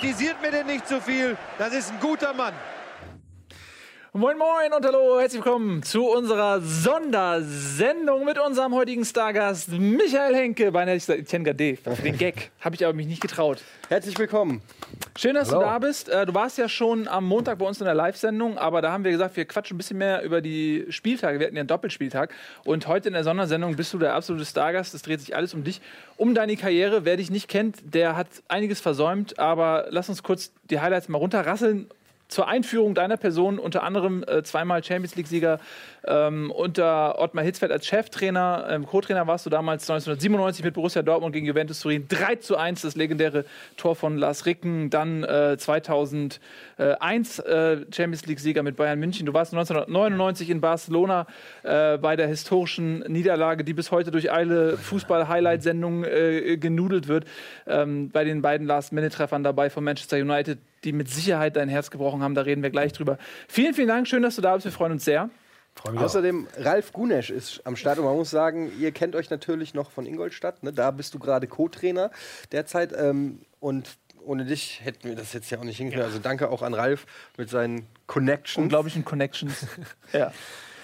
Kritisiert mir denn nicht zu so viel. Das ist ein guter Mann. Moin Moin und hallo, herzlich willkommen zu unserer Sondersendung mit unserem heutigen Stargast Michael Henke. Beinahe ich Etienne Gade, für den Gag. Habe ich aber mich nicht getraut. Herzlich willkommen. Schön, dass hallo. du da bist. Äh, du warst ja schon am Montag bei uns in der Live-Sendung, aber da haben wir gesagt, wir quatschen ein bisschen mehr über die Spieltage. Wir hatten ja einen Doppelspieltag. Und heute in der Sondersendung bist du der absolute Stargast. Es dreht sich alles um dich, um deine Karriere. Wer dich nicht kennt, der hat einiges versäumt. Aber lass uns kurz die Highlights mal runterrasseln zur Einführung deiner Person unter anderem äh, zweimal Champions League-Sieger ähm, unter Ottmar Hitzfeld als Cheftrainer. Ähm, Co-Trainer warst du damals 1997 mit Borussia Dortmund gegen Juventus Turin. 3 zu 1, das legendäre Tor von Lars Ricken. Dann äh, 2001 äh, Champions League-Sieger mit Bayern München. Du warst 1999 in Barcelona äh, bei der historischen Niederlage, die bis heute durch alle Fußball-Highlight-Sendungen äh, genudelt wird. Ähm, bei den beiden Last-Minute-Treffern dabei von Manchester United die mit Sicherheit dein Herz gebrochen haben. Da reden wir gleich drüber. Vielen, vielen Dank. Schön, dass du da bist. Wir freuen uns sehr. Außerdem, auch. Ralf Gunesch ist am Start und man muss sagen, ihr kennt euch natürlich noch von Ingolstadt. Ne? Da bist du gerade Co-Trainer derzeit. Ähm, und ohne dich hätten wir das jetzt ja auch nicht hingekriegt. Ja. Also danke auch an Ralf mit seinen Connections. Unglaublichen Connections. ja.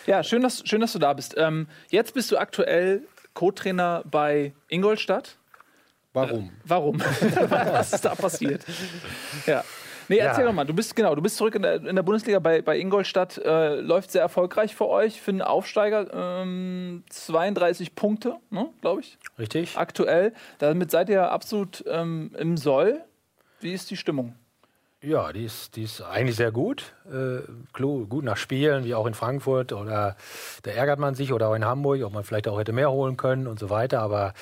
ja, schön dass, schön, dass du da bist. Ähm, jetzt bist du aktuell Co-Trainer bei Ingolstadt. Warum? Äh, warum? Was ist da passiert? Ja. Nee, erzähl ja. doch mal. Du bist genau, du bist zurück in der, in der Bundesliga bei, bei Ingolstadt. Äh, läuft sehr erfolgreich für euch, für einen Aufsteiger. Ähm, 32 Punkte, ne, glaube ich. Richtig. Aktuell. Damit seid ihr absolut ähm, im Soll. Wie ist die Stimmung? Ja, die ist, die ist eigentlich sehr gut. Äh, gut nach Spielen, wie auch in Frankfurt. Oder da ärgert man sich oder auch in Hamburg, ob man vielleicht auch hätte mehr holen können und so weiter. Aber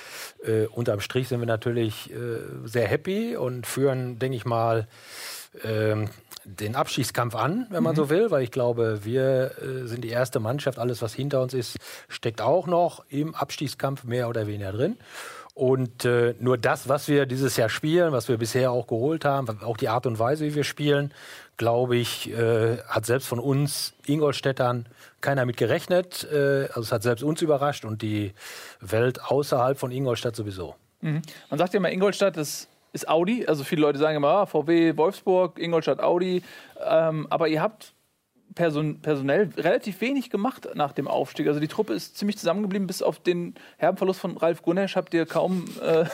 äh, unterm Strich sind wir natürlich äh, sehr happy und führen, denke ich mal, ähm, den Abstiegskampf an, wenn man mhm. so will, weil ich glaube, wir äh, sind die erste Mannschaft. Alles, was hinter uns ist, steckt auch noch im Abstiegskampf mehr oder weniger drin. Und äh, nur das, was wir dieses Jahr spielen, was wir bisher auch geholt haben, auch die Art und Weise, wie wir spielen, glaube ich, äh, hat selbst von uns Ingolstädtern keiner mit gerechnet. Äh, also es hat selbst uns überrascht und die Welt außerhalb von Ingolstadt sowieso. Mhm. Man sagt ja immer, Ingolstadt ist ist Audi. Also viele Leute sagen immer, ah, VW, Wolfsburg, Ingolstadt, Audi. Ähm, aber ihr habt person personell relativ wenig gemacht nach dem Aufstieg. Also die Truppe ist ziemlich zusammengeblieben. Bis auf den herben Verlust von Ralf Gunesch habt ihr kaum äh,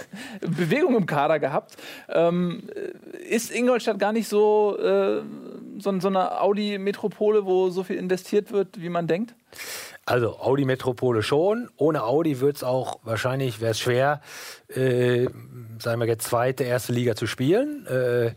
Bewegung im Kader gehabt. Ähm, ist Ingolstadt gar nicht so, äh, so, so eine Audi-Metropole, wo so viel investiert wird, wie man denkt? Also Audi Metropole schon. Ohne Audi wird es auch wahrscheinlich, wäre es schwer, äh, sagen wir jetzt zweite, erste Liga zu spielen. Äh,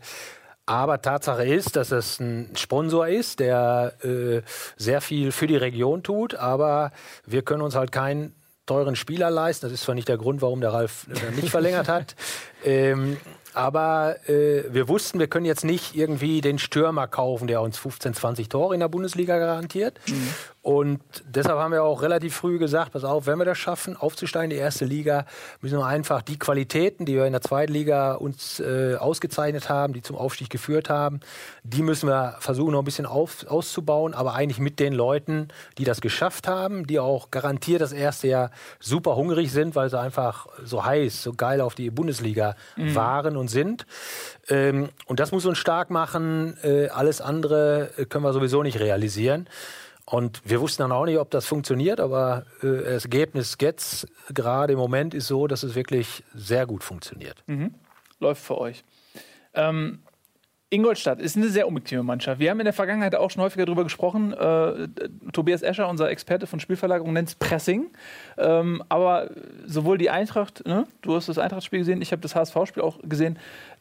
aber Tatsache ist, dass es ein Sponsor ist, der äh, sehr viel für die Region tut, aber wir können uns halt keinen teuren Spieler leisten. Das ist zwar nicht der Grund, warum der Ralf nicht verlängert hat. Ähm, aber äh, wir wussten, wir können jetzt nicht irgendwie den Stürmer kaufen, der uns 15, 20 Tore in der Bundesliga garantiert. Mhm. Und deshalb haben wir auch relativ früh gesagt, pass auf, wenn wir das schaffen, aufzusteigen in die erste Liga, müssen wir einfach die Qualitäten, die wir in der zweiten Liga uns äh, ausgezeichnet haben, die zum Aufstieg geführt haben, die müssen wir versuchen noch ein bisschen auf, auszubauen, aber eigentlich mit den Leuten, die das geschafft haben, die auch garantiert das erste Jahr super hungrig sind, weil sie einfach so heiß, so geil auf die Bundesliga mhm. waren und sind. Ähm, und das muss uns stark machen. Äh, alles andere äh, können wir sowieso nicht realisieren. Und wir wussten dann auch nicht, ob das funktioniert, aber äh, das Ergebnis jetzt gerade im Moment ist so, dass es wirklich sehr gut funktioniert. Mhm. Läuft für euch. Ähm, Ingolstadt ist eine sehr unbequeme Mannschaft. Wir haben in der Vergangenheit auch schon häufiger darüber gesprochen. Äh, Tobias Escher, unser Experte von Spielverlagerung, nennt es Pressing. Ähm, aber sowohl die Eintracht, ne? du hast das Eintracht-Spiel gesehen, ich habe das HSV-Spiel auch gesehen.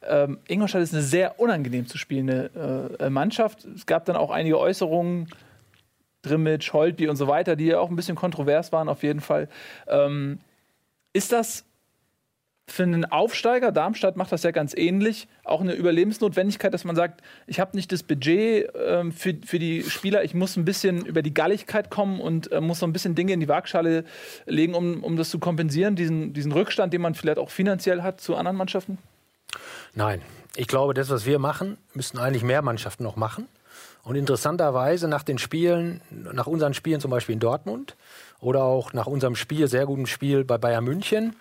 Ähm, Ingolstadt ist eine sehr unangenehm zu spielende äh, Mannschaft. Es gab dann auch einige Äußerungen Drimmitsch, Holtby und so weiter, die ja auch ein bisschen kontrovers waren auf jeden Fall. Ähm, ist das für einen Aufsteiger, Darmstadt macht das ja ganz ähnlich, auch eine Überlebensnotwendigkeit, dass man sagt, ich habe nicht das Budget ähm, für, für die Spieler, ich muss ein bisschen über die Galligkeit kommen und äh, muss so ein bisschen Dinge in die Waagschale legen, um, um das zu kompensieren, diesen, diesen Rückstand, den man vielleicht auch finanziell hat zu anderen Mannschaften? Nein, ich glaube, das, was wir machen, müssten eigentlich mehr Mannschaften noch machen. Und interessanterweise nach den Spielen, nach unseren Spielen zum Beispiel in Dortmund oder auch nach unserem Spiel, sehr guten Spiel bei Bayern München,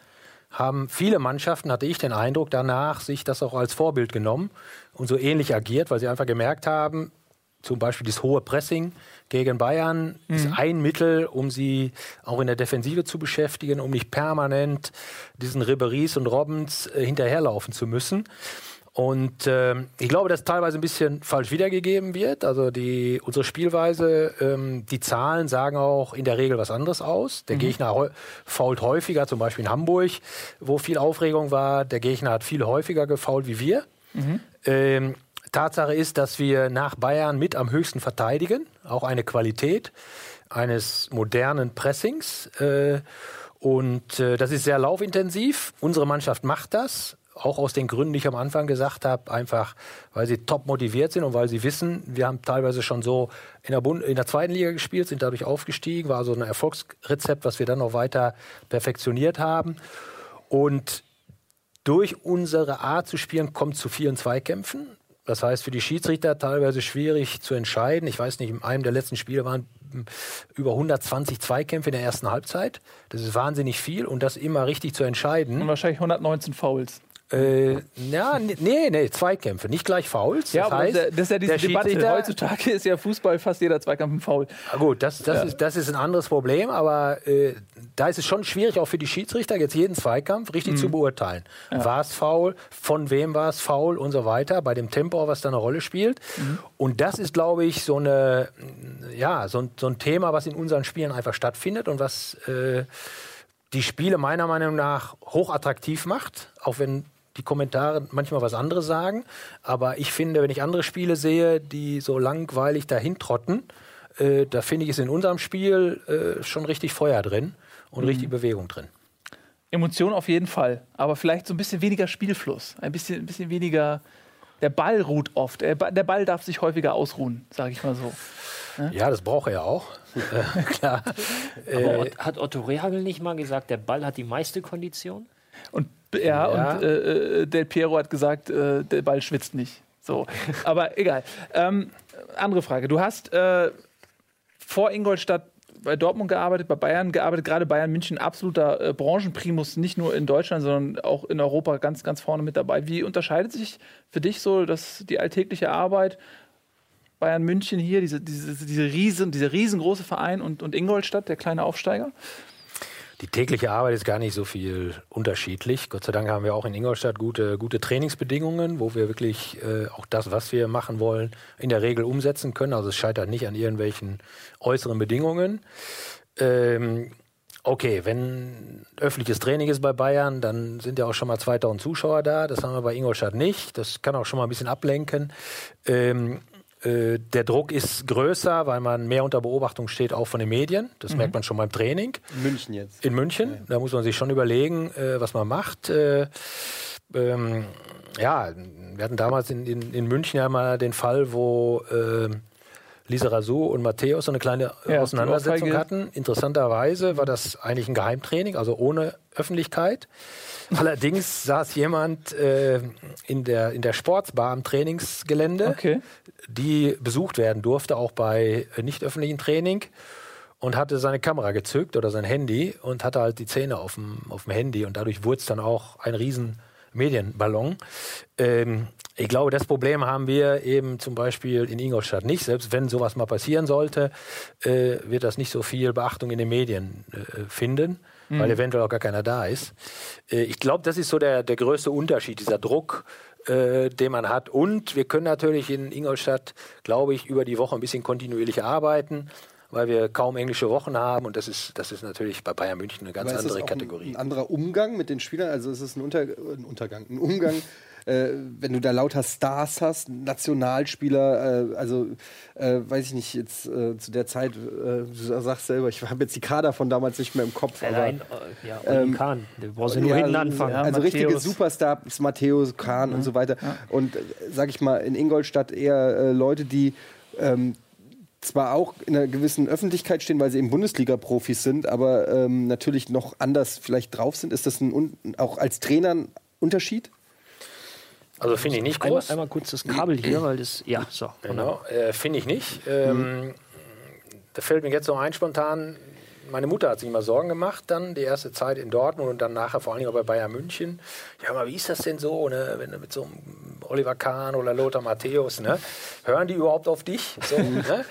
haben viele Mannschaften, hatte ich den Eindruck, danach sich das auch als Vorbild genommen und so ähnlich agiert, weil sie einfach gemerkt haben, zum Beispiel das hohe Pressing gegen Bayern mhm. ist ein Mittel, um sie auch in der Defensive zu beschäftigen, um nicht permanent diesen Riberies und Robbins äh, hinterherlaufen zu müssen. Und äh, ich glaube, dass teilweise ein bisschen falsch wiedergegeben wird. Also die, unsere Spielweise, ähm, die Zahlen sagen auch in der Regel was anderes aus. Der mhm. Gegner fault häufiger, zum Beispiel in Hamburg, wo viel Aufregung war. Der Gegner hat viel häufiger gefault wie wir. Mhm. Ähm, Tatsache ist, dass wir nach Bayern mit am höchsten verteidigen, auch eine Qualität eines modernen Pressings. Äh, und äh, das ist sehr laufintensiv. Unsere Mannschaft macht das, auch aus den Gründen, die ich am Anfang gesagt habe, einfach weil sie top motiviert sind und weil sie wissen, wir haben teilweise schon so in der, Bund in der zweiten Liga gespielt, sind dadurch aufgestiegen, war so ein Erfolgsrezept, was wir dann noch weiter perfektioniert haben. Und durch unsere Art zu spielen kommt zu vielen Zweikämpfen. Das heißt, für die Schiedsrichter teilweise schwierig zu entscheiden. Ich weiß nicht, in einem der letzten Spiele waren über 120 Zweikämpfe in der ersten Halbzeit. Das ist wahnsinnig viel und das immer richtig zu entscheiden. Und wahrscheinlich 119 Fouls. Äh, ja, nee, nee, Zweikämpfe, nicht gleich Fouls. Ja, das, heißt, das ist ja diese Debatte. Heutzutage ist ja Fußball fast jeder Zweikampf ein Foul. Gut, das, das, ja. ist, das ist ein anderes Problem, aber äh, da ist es schon schwierig, auch für die Schiedsrichter, jetzt jeden Zweikampf richtig mhm. zu beurteilen. Ja. War es faul? Von wem war es faul? Und so weiter. Bei dem Tempo, was da eine Rolle spielt. Mhm. Und das ist, glaube ich, so, eine, ja, so, so ein Thema, was in unseren Spielen einfach stattfindet und was. Äh, die Spiele meiner Meinung nach hochattraktiv macht, auch wenn die Kommentare manchmal was anderes sagen. Aber ich finde, wenn ich andere Spiele sehe, die so langweilig dahin trotten, äh, da finde ich es in unserem Spiel äh, schon richtig Feuer drin und mhm. richtig Bewegung drin. Emotion auf jeden Fall, aber vielleicht so ein bisschen weniger Spielfluss, ein bisschen, ein bisschen weniger. Der Ball ruht oft. Der Ball darf sich häufiger ausruhen, sage ich mal so. Ja, das braucht er ja auch. Klar. Aber äh, hat Otto Rehagel nicht mal gesagt, der Ball hat die meiste Kondition? Und ja, und äh, äh, Del Piero hat gesagt, äh, der Ball schwitzt nicht. So, aber egal. Ähm, andere Frage. Du hast äh, vor Ingolstadt bei Dortmund gearbeitet, bei Bayern gearbeitet, gerade Bayern München absoluter äh, Branchenprimus, nicht nur in Deutschland, sondern auch in Europa ganz, ganz vorne mit dabei. Wie unterscheidet sich für dich so dass die alltägliche Arbeit Bayern München hier, diese, diese, diese riesen, dieser riesengroße Verein und, und Ingolstadt, der kleine Aufsteiger? Die tägliche Arbeit ist gar nicht so viel unterschiedlich. Gott sei Dank haben wir auch in Ingolstadt gute, gute Trainingsbedingungen, wo wir wirklich äh, auch das, was wir machen wollen, in der Regel umsetzen können. Also es scheitert nicht an irgendwelchen äußeren Bedingungen. Ähm, okay, wenn öffentliches Training ist bei Bayern, dann sind ja auch schon mal 2000 Zuschauer da. Das haben wir bei Ingolstadt nicht. Das kann auch schon mal ein bisschen ablenken. Ähm, äh, der Druck ist größer, weil man mehr unter Beobachtung steht, auch von den Medien. Das mhm. merkt man schon beim Training. In München jetzt. In München. Ja. Da muss man sich schon überlegen, äh, was man macht. Äh, ähm, ja, wir hatten damals in, in, in, München ja mal den Fall, wo äh, Lisa Razou und Matthäus so eine kleine ja, Auseinandersetzung hatten. Interessanterweise war das eigentlich ein Geheimtraining, also ohne Öffentlichkeit. Allerdings saß jemand äh, in, der, in der Sportsbar am Trainingsgelände, okay. die besucht werden durfte, auch bei äh, nicht öffentlichen Training und hatte seine Kamera gezückt oder sein Handy und hatte halt die Zähne auf dem, auf dem Handy und dadurch wurde es dann auch ein riesen Medienballon. Ähm, ich glaube, das Problem haben wir eben zum Beispiel in Ingolstadt nicht. Selbst wenn sowas mal passieren sollte, äh, wird das nicht so viel Beachtung in den Medien äh, finden mhm. weil eventuell auch gar keiner da ist. Äh, ich glaube, das ist so der, der größte Unterschied, dieser Druck, äh, den man hat. Und wir können natürlich in Ingolstadt, glaube ich, über die Woche ein bisschen kontinuierlich arbeiten weil wir kaum englische Wochen haben und das ist, das ist natürlich bei Bayern München eine ganz andere Kategorie. Ein, ein, anderer Umgang mit den Spielern, also es ist ein, Unter, ein Untergang, ein Umgang äh, wenn du da lauter Stars hast, Nationalspieler, äh, also äh, weiß ich nicht, jetzt äh, zu der Zeit, äh, du sagst selber, ich habe jetzt die Kader von damals nicht mehr im Kopf. Aber, Nein, äh, ja, ähm, Kahn, der brauchst du nur ja, hinten anfangen. Ja, also Matthäus. richtige Superstars, Matthäus, Kahn mhm. und so weiter. Ja. Und sag ich mal, in Ingolstadt eher Leute, die ähm, zwar auch in einer gewissen Öffentlichkeit stehen, weil sie eben Bundesliga-Profis sind, aber ähm, natürlich noch anders vielleicht drauf sind. Ist das ein, auch als Trainer ein Unterschied? Also finde ich nicht groß. Einmal, einmal, kurz das Kabel hier, weil das. Ja, so. Genau, äh, finde ich nicht. Ähm, mhm. Da fällt mir jetzt so ein spontan. meine Mutter hat sich immer Sorgen gemacht, dann die erste Zeit in Dortmund und dann nachher vor allem auch bei Bayern München. Ja, aber wie ist das denn so, ne? wenn du mit so einem Oliver Kahn oder Lothar Matthäus, ne? hören die überhaupt auf dich? So, ne?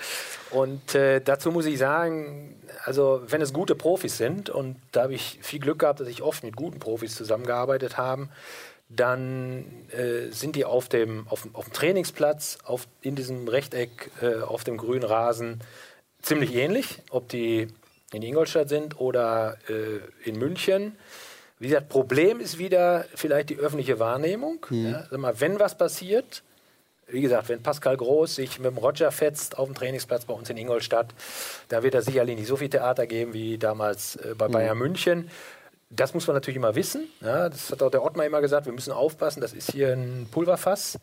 Und äh, dazu muss ich sagen, also wenn es gute Profis sind, und da habe ich viel Glück gehabt, dass ich oft mit guten Profis zusammengearbeitet habe, dann äh, sind die auf dem, auf, auf dem Trainingsplatz, auf, in diesem Rechteck, äh, auf dem grünen Rasen ziemlich ähnlich, ob die in Ingolstadt sind oder äh, in München. Wie gesagt, Problem ist wieder vielleicht die öffentliche Wahrnehmung. Mhm. Ja, sag mal, wenn was passiert, wie gesagt, wenn Pascal Groß sich mit dem Roger fetzt auf dem Trainingsplatz bei uns in Ingolstadt, da wird er sicherlich nicht so viel Theater geben wie damals äh, bei mhm. Bayern München. Das muss man natürlich immer wissen. Ja, das hat auch der Ottmar immer gesagt, wir müssen aufpassen, das ist hier ein Pulverfass.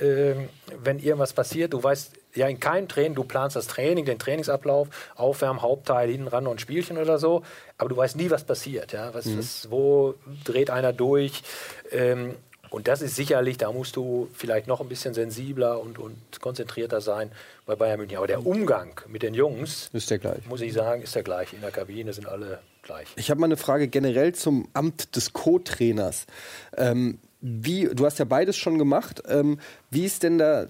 Ähm, wenn irgendwas passiert, du weißt ja in keinem Training, du planst das Training, den Trainingsablauf, Aufwärmen, Hauptteil, hinten ran und Spielchen oder so, aber du weißt nie, was passiert. Ja? Was, mhm. was, wo dreht einer durch? Ähm, und das ist sicherlich, da musst du vielleicht noch ein bisschen sensibler und, und konzentrierter sein bei Bayern München. Aber der Umgang mit den Jungs, ist der gleich. muss ich sagen, ist der gleich. In der Kabine sind alle gleich. Ich habe mal eine Frage generell zum Amt des Co-Trainers. Ähm, wie, du hast ja beides schon gemacht. Ähm, wie ist denn da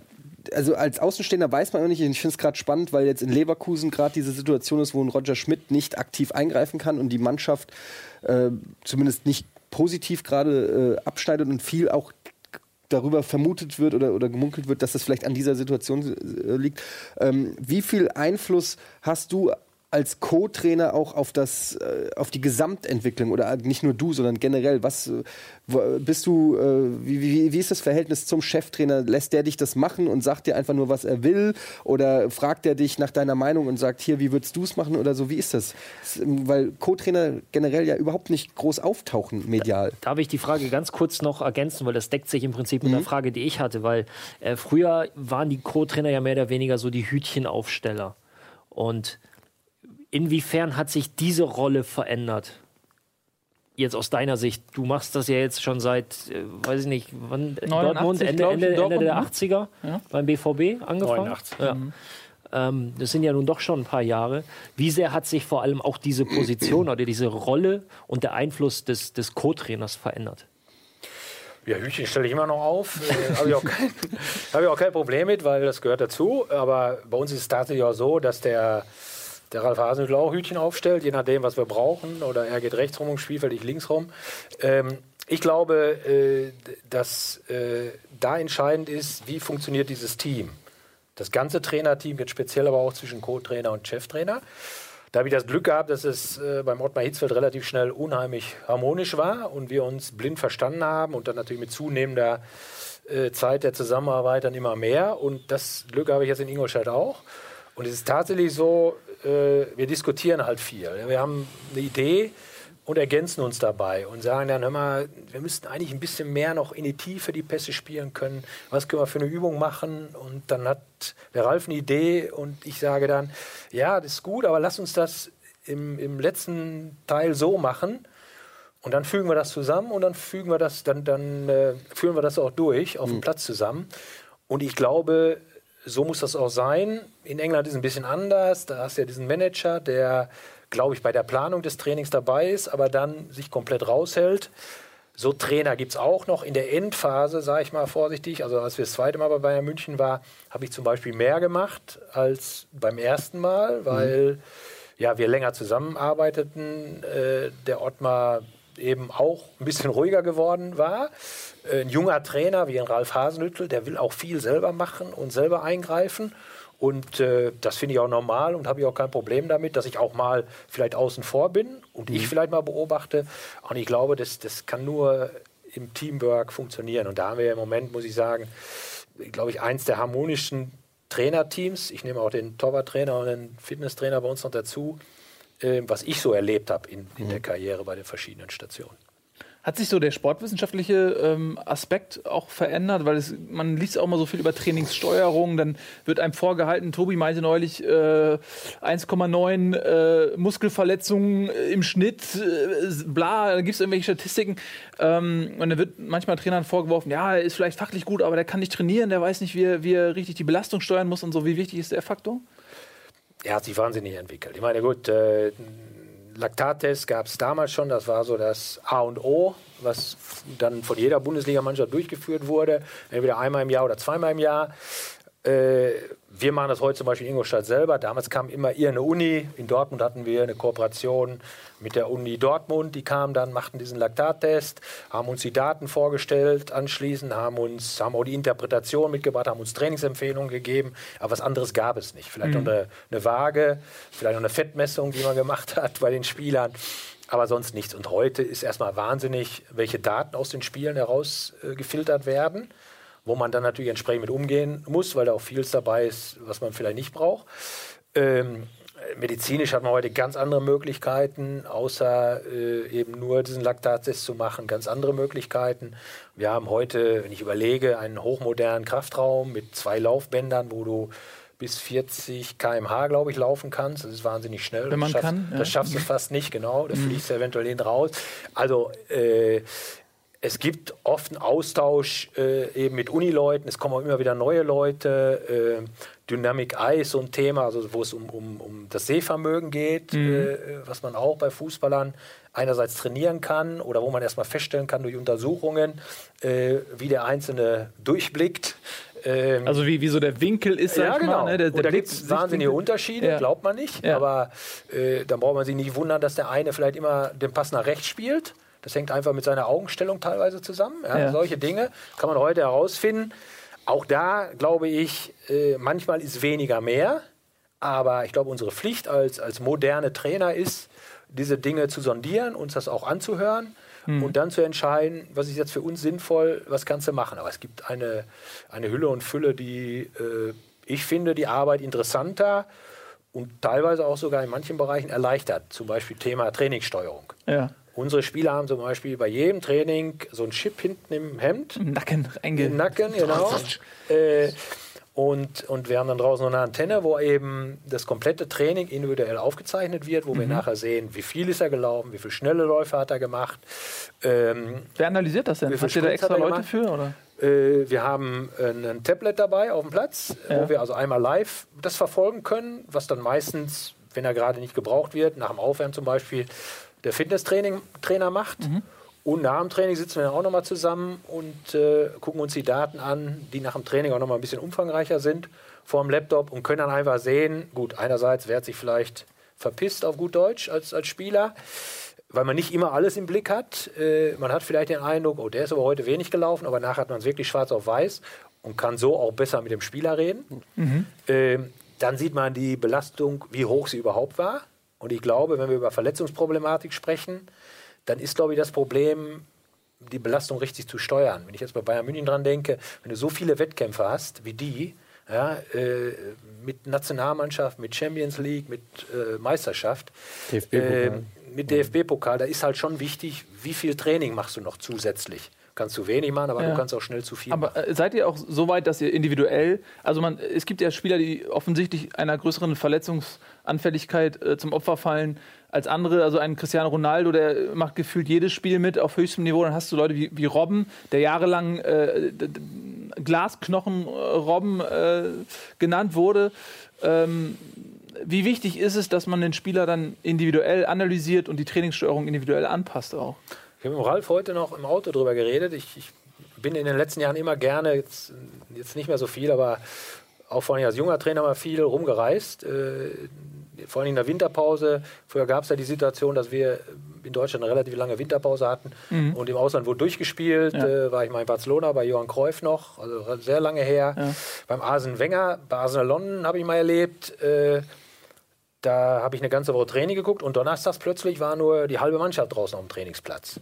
also als Außenstehender weiß man immer nicht, ich finde es gerade spannend, weil jetzt in Leverkusen gerade diese Situation ist, wo ein Roger Schmidt nicht aktiv eingreifen kann und die Mannschaft äh, zumindest nicht positiv gerade äh, abschneidet und viel auch darüber vermutet wird oder, oder gemunkelt wird, dass das vielleicht an dieser Situation äh, liegt. Ähm, wie viel Einfluss hast du als Co-Trainer auch auf das, äh, auf die Gesamtentwicklung oder nicht nur du, sondern generell? Was äh, bist du? Äh, wie, wie, wie ist das Verhältnis zum Cheftrainer? Lässt der dich das machen und sagt dir einfach nur, was er will, oder fragt er dich nach deiner Meinung und sagt hier, wie würdest du es machen oder so? Wie ist das? Weil Co-Trainer generell ja überhaupt nicht groß auftauchen medial. Darf ich die Frage ganz kurz noch ergänzen, weil das deckt sich im Prinzip mit mhm. der Frage, die ich hatte, weil äh, früher waren die Co-Trainer ja mehr oder weniger so die Hütchenaufsteller und Inwiefern hat sich diese Rolle verändert? Jetzt aus deiner Sicht, du machst das ja jetzt schon seit, äh, weiß ich nicht, wann 89, Dortmund, Ende, Ende, Ende, Ende der 80er ja. beim BVB angefangen? 89. Ja. Mhm. Ähm, das sind ja nun doch schon ein paar Jahre. Wie sehr hat sich vor allem auch diese Position oder diese Rolle und der Einfluss des, des Co-Trainers verändert? Ja, Hühnchen stelle ich immer noch auf. Äh, Habe ich, auch kein, hab ich auch kein Problem mit, weil das gehört dazu. Aber bei uns ist es tatsächlich auch so, dass der der Ralf Hasenhüttl auch Hütchen aufstellt, je nachdem, was wir brauchen. Oder er geht rechts rum im Spielfeld, ich links rum. Ähm, ich glaube, äh, dass äh, da entscheidend ist, wie funktioniert dieses Team. Das ganze Trainerteam, jetzt speziell aber auch zwischen Co-Trainer und Cheftrainer. Da habe ich das Glück gehabt, dass es äh, beim Ottmar Hitzfeld relativ schnell unheimlich harmonisch war und wir uns blind verstanden haben und dann natürlich mit zunehmender äh, Zeit der Zusammenarbeit dann immer mehr. Und das Glück habe ich jetzt in Ingolstadt auch. Und es ist tatsächlich so, äh, wir diskutieren halt viel. Wir haben eine Idee und ergänzen uns dabei und sagen dann, hör mal, wir müssten eigentlich ein bisschen mehr noch in die Tiefe die Pässe spielen können. Was können wir für eine Übung machen? Und dann hat der Ralf eine Idee und ich sage dann, ja, das ist gut, aber lass uns das im, im letzten Teil so machen. Und dann fügen wir das zusammen und dann fügen wir das, dann, dann äh, führen wir das auch durch auf dem mhm. Platz zusammen. Und ich glaube, so muss das auch sein. In England ist es ein bisschen anders. Da hast du ja diesen Manager, der, glaube ich, bei der Planung des Trainings dabei ist, aber dann sich komplett raushält. So Trainer gibt es auch noch in der Endphase, sage ich mal vorsichtig. Also als wir das zweite Mal bei Bayern München waren, habe ich zum Beispiel mehr gemacht als beim ersten Mal, weil mhm. ja, wir länger zusammenarbeiteten. Äh, der Ottmar eben auch ein bisschen ruhiger geworden war. Ein junger Trainer wie ein Ralf Hasenhüttel, der will auch viel selber machen und selber eingreifen. Und äh, das finde ich auch normal und habe ich auch kein Problem damit, dass ich auch mal vielleicht außen vor bin und mhm. ich vielleicht mal beobachte. Und ich glaube, das, das kann nur im Teamwork funktionieren. Und da haben wir im Moment, muss ich sagen, glaube ich, eins der harmonischen Trainerteams. Ich nehme auch den Torwarttrainer und den Fitnesstrainer bei uns noch dazu, äh, was ich so erlebt habe in, in mhm. der Karriere bei den verschiedenen Stationen. Hat sich so der sportwissenschaftliche ähm, Aspekt auch verändert? Weil es, man liest auch mal so viel über Trainingssteuerung, dann wird einem vorgehalten, Tobi meinte neulich, äh, 1,9 äh, Muskelverletzungen im Schnitt, äh, bla, da gibt es irgendwelche Statistiken. Ähm, und dann wird manchmal Trainern vorgeworfen, ja, er ist vielleicht fachlich gut, aber der kann nicht trainieren, der weiß nicht, wie er, wie er richtig die Belastung steuern muss und so. Wie wichtig ist der Faktor? Er hat sich wahnsinnig entwickelt. Ich meine, gut, äh, Laktattest gab es damals schon, das war so das A und O, was dann von jeder Bundesligamannschaft durchgeführt wurde, entweder einmal im Jahr oder zweimal im Jahr. Äh, wir machen das heute zum Beispiel in Ingolstadt selber. Damals kam immer irgendeine Uni. In Dortmund hatten wir eine Kooperation mit der Uni Dortmund. Die kamen dann, machten diesen Laktattest, haben uns die Daten vorgestellt anschließend, haben uns, haben auch die Interpretation mitgebracht, haben uns Trainingsempfehlungen gegeben. Aber was anderes gab es nicht. Vielleicht mhm. noch eine, eine Waage, vielleicht noch eine Fettmessung, die man gemacht hat bei den Spielern aber sonst nichts. Und heute ist erstmal wahnsinnig, welche Daten aus den Spielen herausgefiltert äh, werden wo man dann natürlich entsprechend mit umgehen muss, weil da auch vieles dabei ist, was man vielleicht nicht braucht. Ähm, medizinisch hat man heute ganz andere Möglichkeiten, außer äh, eben nur diesen Laktattest zu machen, ganz andere Möglichkeiten. Wir haben heute, wenn ich überlege, einen hochmodernen Kraftraum mit zwei Laufbändern, wo du bis 40 km/h, glaube ich, laufen kannst. Das ist wahnsinnig schnell. Wenn man das schaffst, kann. Ja. Das schaffst du Mhm. fast nicht, genau. Da fliegst du eventuell hinten raus. Also äh, es gibt oft einen Austausch äh, eben mit Unileuten. Es kommen auch immer wieder neue Leute. Äh, Dynamic Eye ist so ein Thema, also wo es um, um, um das Sehvermögen geht, äh, was man auch bei Fußballern einerseits trainieren kann oder wo man erstmal feststellen kann durch Untersuchungen, äh, wie der Einzelne durchblickt. Ähm, Also wie, wie so der Winkel ist, ja, genau. mal. Ne? Der, und der da gibt es wahnsinnige. Unterschiede, Ja. glaubt man nicht. Ja. Aber äh, dann braucht man sich nicht wundern, dass der eine vielleicht immer den Pass nach rechts spielt. Das hängt einfach mit seiner Augenstellung teilweise zusammen. Ja, Ja. Solche Dinge kann man heute herausfinden. Auch da glaube ich, äh, manchmal ist weniger mehr. Aber ich glaube, unsere Pflicht als, als moderne Trainer ist, diese Dinge zu sondieren, uns das auch anzuhören und dann zu entscheiden, was ist jetzt für uns sinnvoll, was kannst du machen. Aber es gibt eine, eine Hülle und Fülle, die äh, ich finde, die Arbeit interessanter und teilweise auch sogar in manchen Bereichen erleichtert. Zum Beispiel Thema Trainingssteuerung. Ja. Unsere Spieler haben zum Beispiel bei jedem Training so ein Chip hinten im Hemd, Im Nacken einge... im Nacken, genau. Äh, und, und wir haben dann draußen noch eine Antenne, wo eben das komplette Training individuell aufgezeichnet wird, wo wir nachher sehen, wie viel ist er gelaufen, wie viele schnelle Läufe hat er gemacht. Ähm, Wer analysiert das denn? Habt ihr da extra Leute für? Oder? äh, wir haben ein Tablet dabei auf dem Platz, Ja. wo wir also einmal live das verfolgen können, was dann meistens, wenn er gerade nicht gebraucht wird, nach dem Aufwärmen zum Beispiel, der Fitnesstraining Trainer macht. Mhm. Und nach dem Training sitzen wir dann auch nochmal zusammen und äh, gucken uns die Daten an, die nach dem Training auch nochmal ein bisschen umfangreicher sind, vor dem Laptop und können dann einfach sehen, gut, einerseits, hat sich vielleicht verpisst auf gut Deutsch als, als Spieler, weil man nicht immer alles im Blick hat. Äh, man hat vielleicht den Eindruck, oh, der ist aber heute wenig gelaufen, aber nachher hat man es wirklich schwarz auf weiß und kann so auch besser mit dem Spieler reden. Ähm, dann sieht man die Belastung, wie hoch sie überhaupt war. Und ich glaube, wenn wir über Verletzungsproblematik sprechen, dann ist, glaube ich, das Problem, die Belastung richtig zu steuern. Wenn ich jetzt bei Bayern München dran denke, wenn du so viele Wettkämpfe hast wie die, ja, äh, mit Nationalmannschaft, mit Champions League, mit äh, Meisterschaft, DFB-Pokal. äh, mit DFB-Pokal, da ist halt schon wichtig, wie viel Training machst du noch zusätzlich. Kannst du wenig machen, aber Ja. du kannst auch schnell zu viel machen. Aber äh, seid ihr auch so weit, dass ihr individuell, also man, es gibt ja Spieler, die offensichtlich einer größeren Verletzungsanfälligkeit äh, zum Opfer fallen als andere. Also ein Cristiano Ronaldo, der macht gefühlt jedes Spiel mit auf höchstem Niveau. Dann hast du Leute wie, wie Robben, der jahrelang äh, Glasknochen-Robben äh, genannt wurde. Ähm, wie wichtig ist es, dass man den Spieler dann individuell analysiert und die Trainingssteuerung individuell anpasst auch? Ich habe mit Ralf heute noch im Auto drüber geredet. Ich, ich bin in den letzten Jahren immer gerne, jetzt, jetzt nicht mehr so viel, aber auch vor allem als junger Trainer mal viel rumgereist. Äh, vor allem in der Winterpause. Früher gab es ja die Situation, dass wir in Deutschland eine relativ lange Winterpause hatten und im Ausland wurde durchgespielt. Ja. Äh, war ich mal in Barcelona bei Johann Cruyff noch, also sehr lange her. Ja. Beim Arsene Wenger, bei Arsenal London habe ich mal erlebt. Äh, da habe ich eine ganze Woche Training geguckt und donnerstags plötzlich war nur die halbe Mannschaft draußen auf dem Trainingsplatz.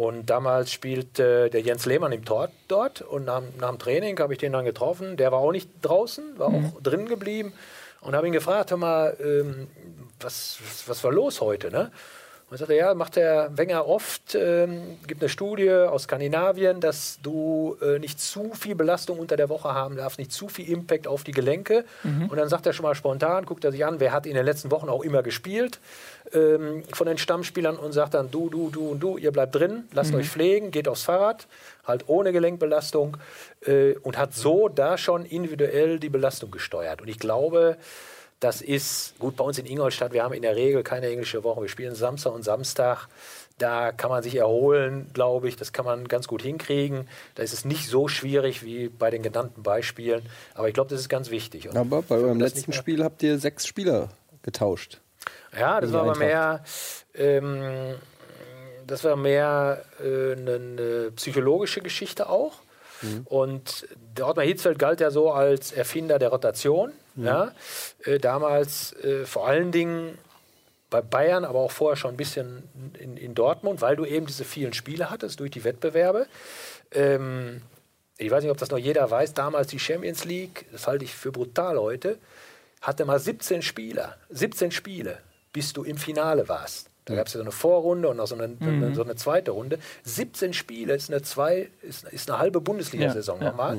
Und damals spielte der Jens Lehmann im Tor dort und nach, nach dem Training habe ich den dann getroffen. Der war auch nicht draußen, war auch drinnen geblieben und habe ihn gefragt, hör mal, ähm, was, was, was war los heute? Ne? Und er sagte, ja, macht der Wenger oft, ähm, gibt eine Studie aus Skandinavien, dass du äh, nicht zu viel Belastung unter der Woche haben darfst, nicht zu viel Impact auf die Gelenke. Und dann sagt er schon mal spontan, guckt er sich an, wer hat in den letzten Wochen auch immer gespielt ähm, von den Stammspielern und sagt dann, du, du, du und du, ihr bleibt drin, lasst euch pflegen, geht aufs Fahrrad, halt ohne Gelenkbelastung äh, und hat so da schon individuell die Belastung gesteuert. Und ich glaube, Das ist gut bei uns in Ingolstadt. Wir haben in der Regel keine englische Woche. Wir spielen Samstag und Samstag. Da kann man sich erholen, glaube ich. Das kann man ganz gut hinkriegen. Da ist es nicht so schwierig wie bei den genannten Beispielen. Aber ich glaube, das ist ganz wichtig. Und Aber bei eurem letzten Spiel habt ihr sechs Spieler getauscht. Ja, das war aber mehr, ähm, das war mehr äh, eine, eine psychologische Geschichte auch. Und der Ottmar Hitzfeld galt ja so als Erfinder der Rotation. Ja? Äh, damals äh, vor allen Dingen bei Bayern, aber auch vorher schon ein bisschen in, in Dortmund, weil du eben diese vielen Spiele hattest durch die Wettbewerbe. Ähm, ich weiß nicht, ob das noch jeder weiß, damals die Champions League, das halte ich für brutal heute, hatte mal 17 Spieler, 17 Spiele, bis du im Finale warst. Da gab es ja so eine Vorrunde und noch so eine, eine, so eine zweite Runde. 17 Spiele ist eine, zwei, ist, ist eine halbe Bundesliga-Saison Ja, nochmal.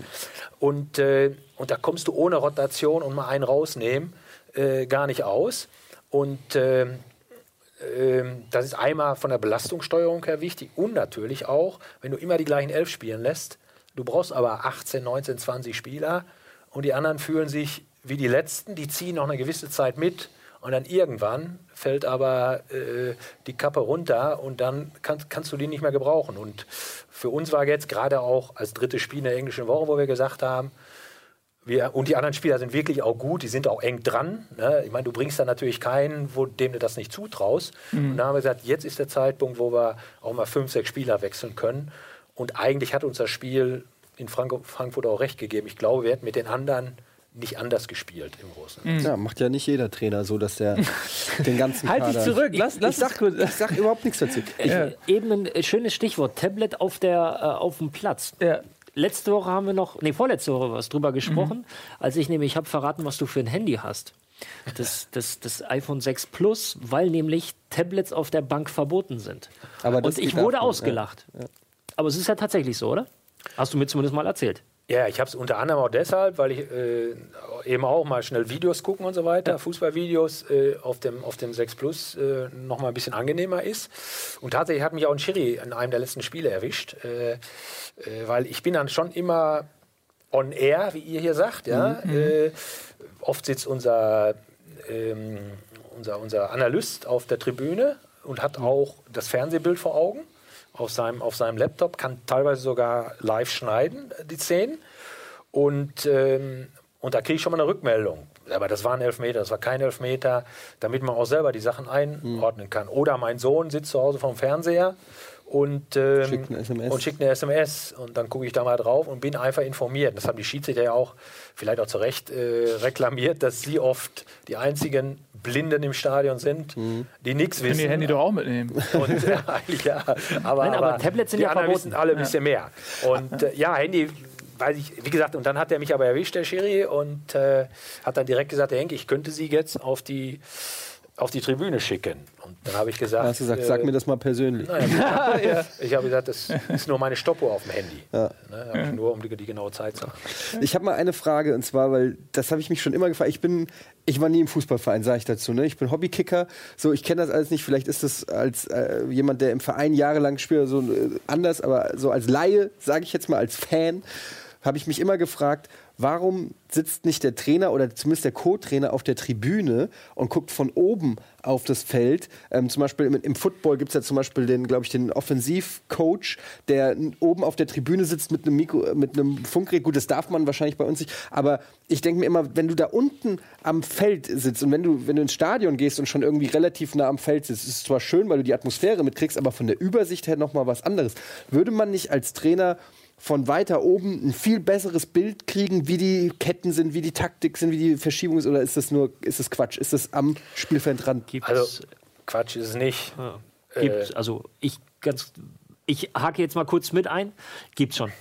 Und, äh, und da kommst du ohne Rotation und mal einen rausnehmen äh, gar nicht aus. Und ähm, das ist einmal von der Belastungssteuerung her wichtig und natürlich auch, wenn du immer die gleichen elf spielen lässt. Du brauchst aber 18, 19, 20 Spieler und die anderen fühlen sich wie die Letzten, die ziehen noch eine gewisse Zeit mit und dann irgendwann fällt aber äh, die Kappe runter und dann kann, kannst du die nicht mehr gebrauchen. Und für uns war jetzt gerade auch als drittes Spiel in der englischen Woche, wo wir gesagt haben, wir, und die anderen Spieler sind wirklich auch gut, die sind auch eng dran. Ne? Ich meine, du bringst da natürlich keinen, wo, dem du das nicht zutraust. Und da haben wir gesagt, jetzt ist der Zeitpunkt, wo wir auch mal fünf, sechs Spieler wechseln können. Und eigentlich hat uns das Spiel in Frank Frankfurt auch recht gegeben. Ich glaube, wir hätten mit den anderen nicht anders gespielt im Großen. Ja, macht ja nicht jeder Trainer so, dass der den ganzen Halt dich zurück, lass, lass ich, sag, ich sag überhaupt nichts dazu. Ich, Eben ein schönes Stichwort: Tablet auf, der, äh, auf dem Platz. Ja. Letzte Woche haben wir noch, nee, vorletzte Woche was drüber gesprochen, als ich nämlich habe verraten, was du für ein Handy hast. Das, das, das iPhone 6 Plus, weil nämlich Tablets auf der Bank verboten sind. Aber Und ich wurde davon, ausgelacht. Aber es ist ja tatsächlich so, oder? Hast du mir zumindest mal erzählt. Ja, ich habe es unter anderem auch deshalb, weil ich äh, eben auch mal schnell Videos gucken und so weiter, Fußballvideos äh, auf, dem, auf dem 6 Plus äh, noch mal ein bisschen angenehmer ist. Und tatsächlich hat mich auch ein Schiri in einem der letzten Spiele erwischt, äh, äh, weil ich bin dann schon immer on air, wie ihr hier sagt. Ja? Äh, oft sitzt unser, ähm, unser, unser Analyst auf der Tribüne und hat auch das Fernsehbild vor Augen auf seinem, auf seinem Laptop, kann teilweise sogar live schneiden, die Szenen. Und, ähm, und da kriege ich schon mal eine Rückmeldung. Aber das war ein Elfmeter, das war kein Elfmeter, damit man auch selber die Sachen einordnen kann. Oder mein Sohn sitzt zu Hause vorm Fernseher und, ähm, Schickt eine SMS. und schickt eine SMS. Und dann gucke ich da mal drauf und bin einfach informiert. Das haben die Schiedsrichter ja auch vielleicht auch zu Recht äh, reklamiert, dass sie oft die einzigen Blinden im Stadion sind, Mhm. die nichts Können wissen. ihr Handy doch auch mitnehmen. Und, ja, eigentlich ja. Aber, Nein, aber Tablets sind die ja verboten. wissen alle ein bisschen mehr. Und äh, ja, Handy, weiß ich, wie gesagt, und dann hat er mich aber erwischt, der Schiri, und äh, hat dann direkt gesagt, Herr Henk, ich könnte Sie jetzt auf die, auf die Tribüne schicken. Und dann habe ich gesagt, Da hast du gesagt, sag äh, mir das mal persönlich. Naja, ich habe gesagt, das ist nur meine Stoppuhr auf dem Handy. Ne, habe ich nur, um die, die genaue Zeit zu haben. Ich habe mal eine Frage und zwar, weil das habe ich mich schon immer gefragt. Ich bin, ich war nie im Fußballverein, sage ich dazu. Ne? Ich bin Hobbykicker. So, ich kenne das alles nicht. Vielleicht ist das als äh, jemand, der im Verein jahrelang spielt, so äh, anders. Aber so als Laie, sage ich jetzt mal als Fan, habe ich mich immer gefragt, warum sitzt nicht der Trainer oder zumindest der Co-Trainer auf der Tribüne und guckt von oben auf das Feld. Ähm, zum Beispiel im, im Football gibt es ja zum Beispiel den, glaube ich, den Offensivcoach, der oben auf der Tribüne sitzt mit einem Mikro, äh, mit einem Funkgerät. Gut, das darf man wahrscheinlich bei uns nicht. Aber ich denke mir immer, wenn du da unten am Feld sitzt und wenn du, wenn du ins Stadion gehst und schon irgendwie relativ nah am Feld sitzt, ist es zwar schön, weil du die Atmosphäre mitkriegst, aber von der Übersicht her nochmal was anderes. Würde man nicht als Trainer von weiter oben ein viel besseres Bild kriegen, wie die Ketten sind, wie die Taktik sind, wie die Verschiebung ist, oder ist das nur, ist das Quatsch? Ist das am Spielfeld dran? Gibt's, Also, Quatsch ist es nicht. gibt's, also ich ganz, ich hake jetzt mal kurz mit ein. Gibt's schon.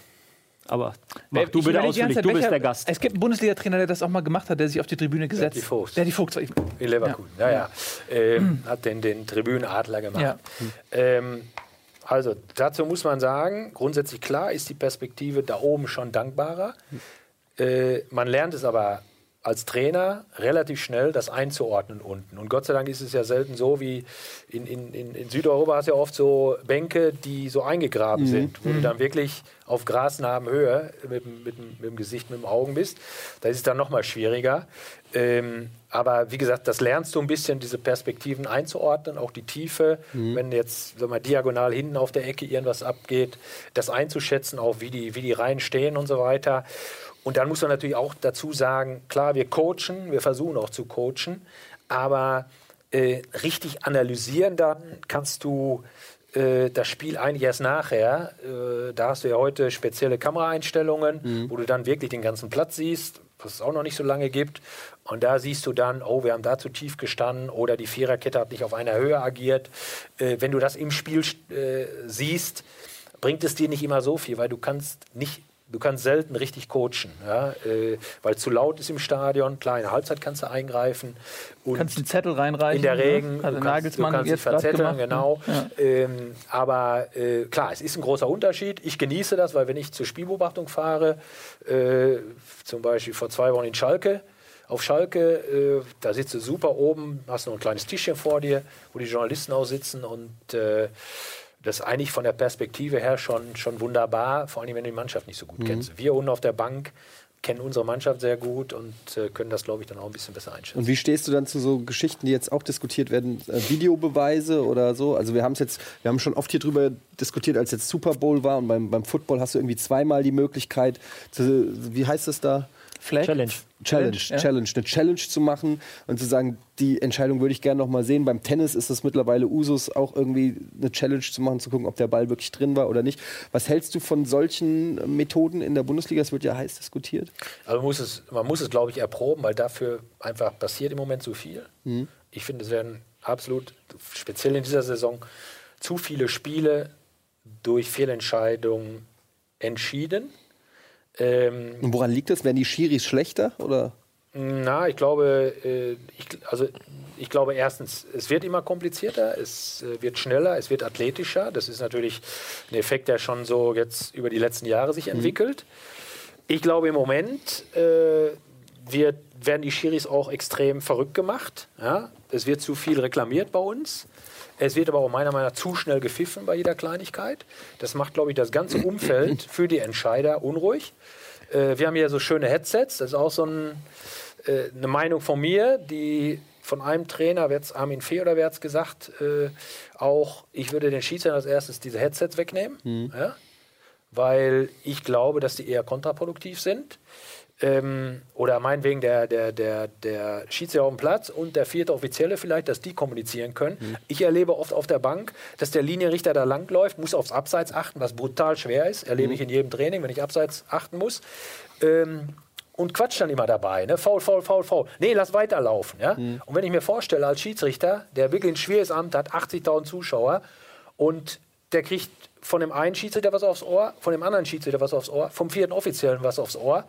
Aber mach Äh, du ich bitte ausführlich, Zeit, du bist welcher- der Gast. Es gibt einen Bundesliga-Trainer, der das auch mal gemacht hat, der sich auf die Tribüne gesetzt die Vogt. Der die Vogt. Ich- In Leverkusen, ja, ja. Ähm, hat den, den Tribünenadler gemacht. Ja. Ähm, also, dazu muss man sagen, grundsätzlich klar ist die Perspektive da oben schon dankbarer. Äh, man lernt es aber als Trainer relativ schnell das einzuordnen unten. Und Gott sei Dank ist es ja selten so wie in, in, in, Südeuropa hast du ja oft so Bänke, die so eingegraben sind, wo du dann wirklich auf grasnahen Höhe mit, mit, mit dem Gesicht, mit dem Augen bist. Da ist es dann noch mal schwieriger. Ähm, aber wie gesagt, das lernst du ein bisschen, diese Perspektiven einzuordnen, auch die Tiefe, wenn jetzt sag mal, diagonal hinten auf der Ecke irgendwas abgeht, das einzuschätzen, auch wie die, wie die Reihen stehen und so weiter. Und dann muss man natürlich auch dazu sagen, klar, wir coachen, wir versuchen auch zu coachen, aber äh, richtig analysieren dann kannst du äh, das Spiel eigentlich erst nachher. Äh, da hast du ja heute spezielle Kameraeinstellungen, wo du dann wirklich den ganzen Platz siehst, was es auch noch nicht so lange gibt. Und da siehst du dann, oh, wir haben da zu tief gestanden oder die Viererkette hat nicht auf einer Höhe agiert. Äh, wenn du das im Spiel äh, siehst, bringt es dir nicht immer so viel, weil du kannst nicht Du kannst selten richtig coachen, ja, äh, weil zu laut ist im Stadion. Klar, in der Halbzeit kannst du eingreifen. Und Kannst einen Zettel reinreichen. in der ne? Regen, Hat du der kannst, du Nagelsmann kannst dich verzetteln, gemacht. genau. Ja. Ähm, aber äh, klar, es ist ein großer Unterschied. Ich genieße das, weil wenn ich zur Spielbeobachtung fahre, äh, zum Beispiel vor zwei Wochen in Schalke, auf Schalke, äh, da sitzt du super oben, hast noch ein kleines Tischchen vor dir, wo die Journalisten auch sitzen und äh, das ist eigentlich von der Perspektive her schon, schon wunderbar, vor allem wenn du die Mannschaft nicht so gut kennst. Wir unten auf der Bank kennen unsere Mannschaft sehr gut und äh, können das, glaube ich, dann auch ein bisschen besser einschätzen. Und wie stehst du dann zu so Geschichten, die jetzt auch diskutiert werden, äh, Videobeweise oder so? Also wir haben es jetzt, wir haben schon oft hier drüber diskutiert, als jetzt Super Bowl war und beim, beim Football hast du irgendwie zweimal die Möglichkeit, zu, wie heißt es da? Flag? Challenge. Challenge, ja. Challenge, eine Challenge zu machen und zu sagen, die Entscheidung würde ich gerne noch mal sehen. Beim Tennis ist es mittlerweile Usus, auch irgendwie eine Challenge zu machen, zu gucken, ob der Ball wirklich drin war oder nicht. Was hältst du von solchen Methoden in der Bundesliga? Es wird ja heiß diskutiert. Aber man muss es, man muss es glaube ich, erproben, weil dafür einfach passiert im Moment zu viel. Ich finde, es werden absolut, speziell in dieser Saison, zu viele Spiele durch Fehlentscheidungen entschieden. Ähm, Und woran liegt das? Werden die Schiris schlechter oder? na, ich glaube, äh, ich, also ich glaube erstens, es wird immer komplizierter, es äh, wird schneller, es wird athletischer. Das ist natürlich ein Effekt, der schon so jetzt über die letzten Jahre sich entwickelt. Ich glaube, im Moment äh, wird, werden die Schiris auch extrem verrückt gemacht. Ja? Es wird zu viel reklamiert bei uns. Es wird aber auch meiner Meinung nach zu schnell gepfiffen bei jeder Kleinigkeit. Das macht, glaube ich, das ganze Umfeld für die Entscheider unruhig. Äh, wir haben hier so schöne Headsets. Das ist auch so ein, äh, eine Meinung von mir, die von einem Trainer, Armin Fee oder wer hat es gesagt, äh, auch, ich würde den Schiedsrichtern als erstes diese Headsets wegnehmen. Ja? weil ich glaube, dass die eher kontraproduktiv sind. Ähm, oder meinetwegen der, der, der, der Schiedsrichter auf dem Platz und der vierte Offizielle vielleicht, dass die kommunizieren können. Ich erlebe oft auf der Bank, dass der Linienrichter da langläuft, muss aufs Abseits achten, was brutal schwer ist. Erlebe ich in jedem Training, wenn ich Abseits achten muss. Ähm, und quatscht dann immer dabei. Ne? Faul, faul, faul, faul. Nee, lass weiterlaufen. Ja? Und wenn ich mir vorstelle, als Schiedsrichter, der wirklich ein schweres Amt hat, 80.000 Zuschauer und der kriegt von dem einen Schiedsrichter was aufs Ohr, von dem anderen Schiedsrichter was aufs Ohr, vom vierten Offiziellen was aufs Ohr,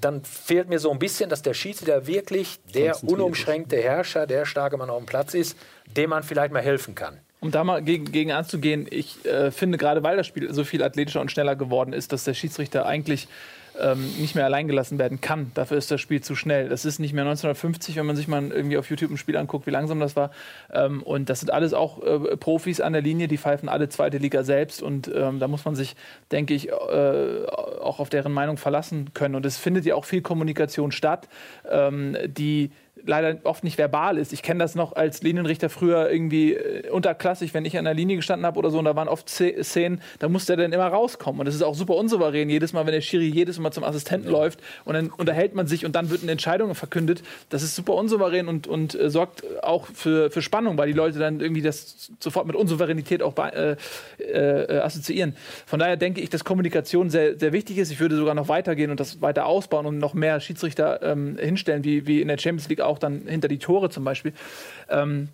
dann fehlt mir so ein bisschen, dass der Schiedsrichter wirklich der unumschränkte Herrscher, der starke Mann auf dem Platz ist, dem man vielleicht mal helfen kann. Um da mal gegen, gegen anzugehen, ich äh, finde gerade, weil das Spiel so viel athletischer und schneller geworden ist, dass der Schiedsrichter eigentlich ähm, nicht mehr allein gelassen werden kann. Dafür ist das Spiel zu schnell. Das ist nicht mehr 1950, wenn man sich mal irgendwie auf YouTube ein Spiel anguckt, wie langsam das war. Ähm, und das sind alles auch äh, Profis an der Linie, die pfeifen alle zweite Liga selbst. Und ähm, da muss man sich, denke ich, äh, auch auf deren Meinung verlassen können. Und es findet ja auch viel Kommunikation statt, ähm, die leider oft nicht verbal ist. Ich kenne das noch als Linienrichter früher irgendwie äh, unterklassig, wenn ich an der Linie gestanden habe oder so, und da waren oft Sz- Szenen, da musste er dann immer rauskommen. Und das ist auch super unsouverän, jedes Mal, wenn der Schiri jedes Mal zum Assistenten läuft und dann unterhält man sich und dann wird eine Entscheidung verkündet. Das ist super unsouverän und, und äh, sorgt auch für, für Spannung, weil die Leute dann irgendwie das sofort mit Unsouveränität auch äh, äh, assoziieren. Von daher denke ich, dass Kommunikation sehr, sehr wichtig ist. Ich würde sogar noch weitergehen und das weiter ausbauen und noch mehr Schiedsrichter ähm, hinstellen, wie, wie in der Champions League auch dann hinter die Tore zum Beispiel. Ähm,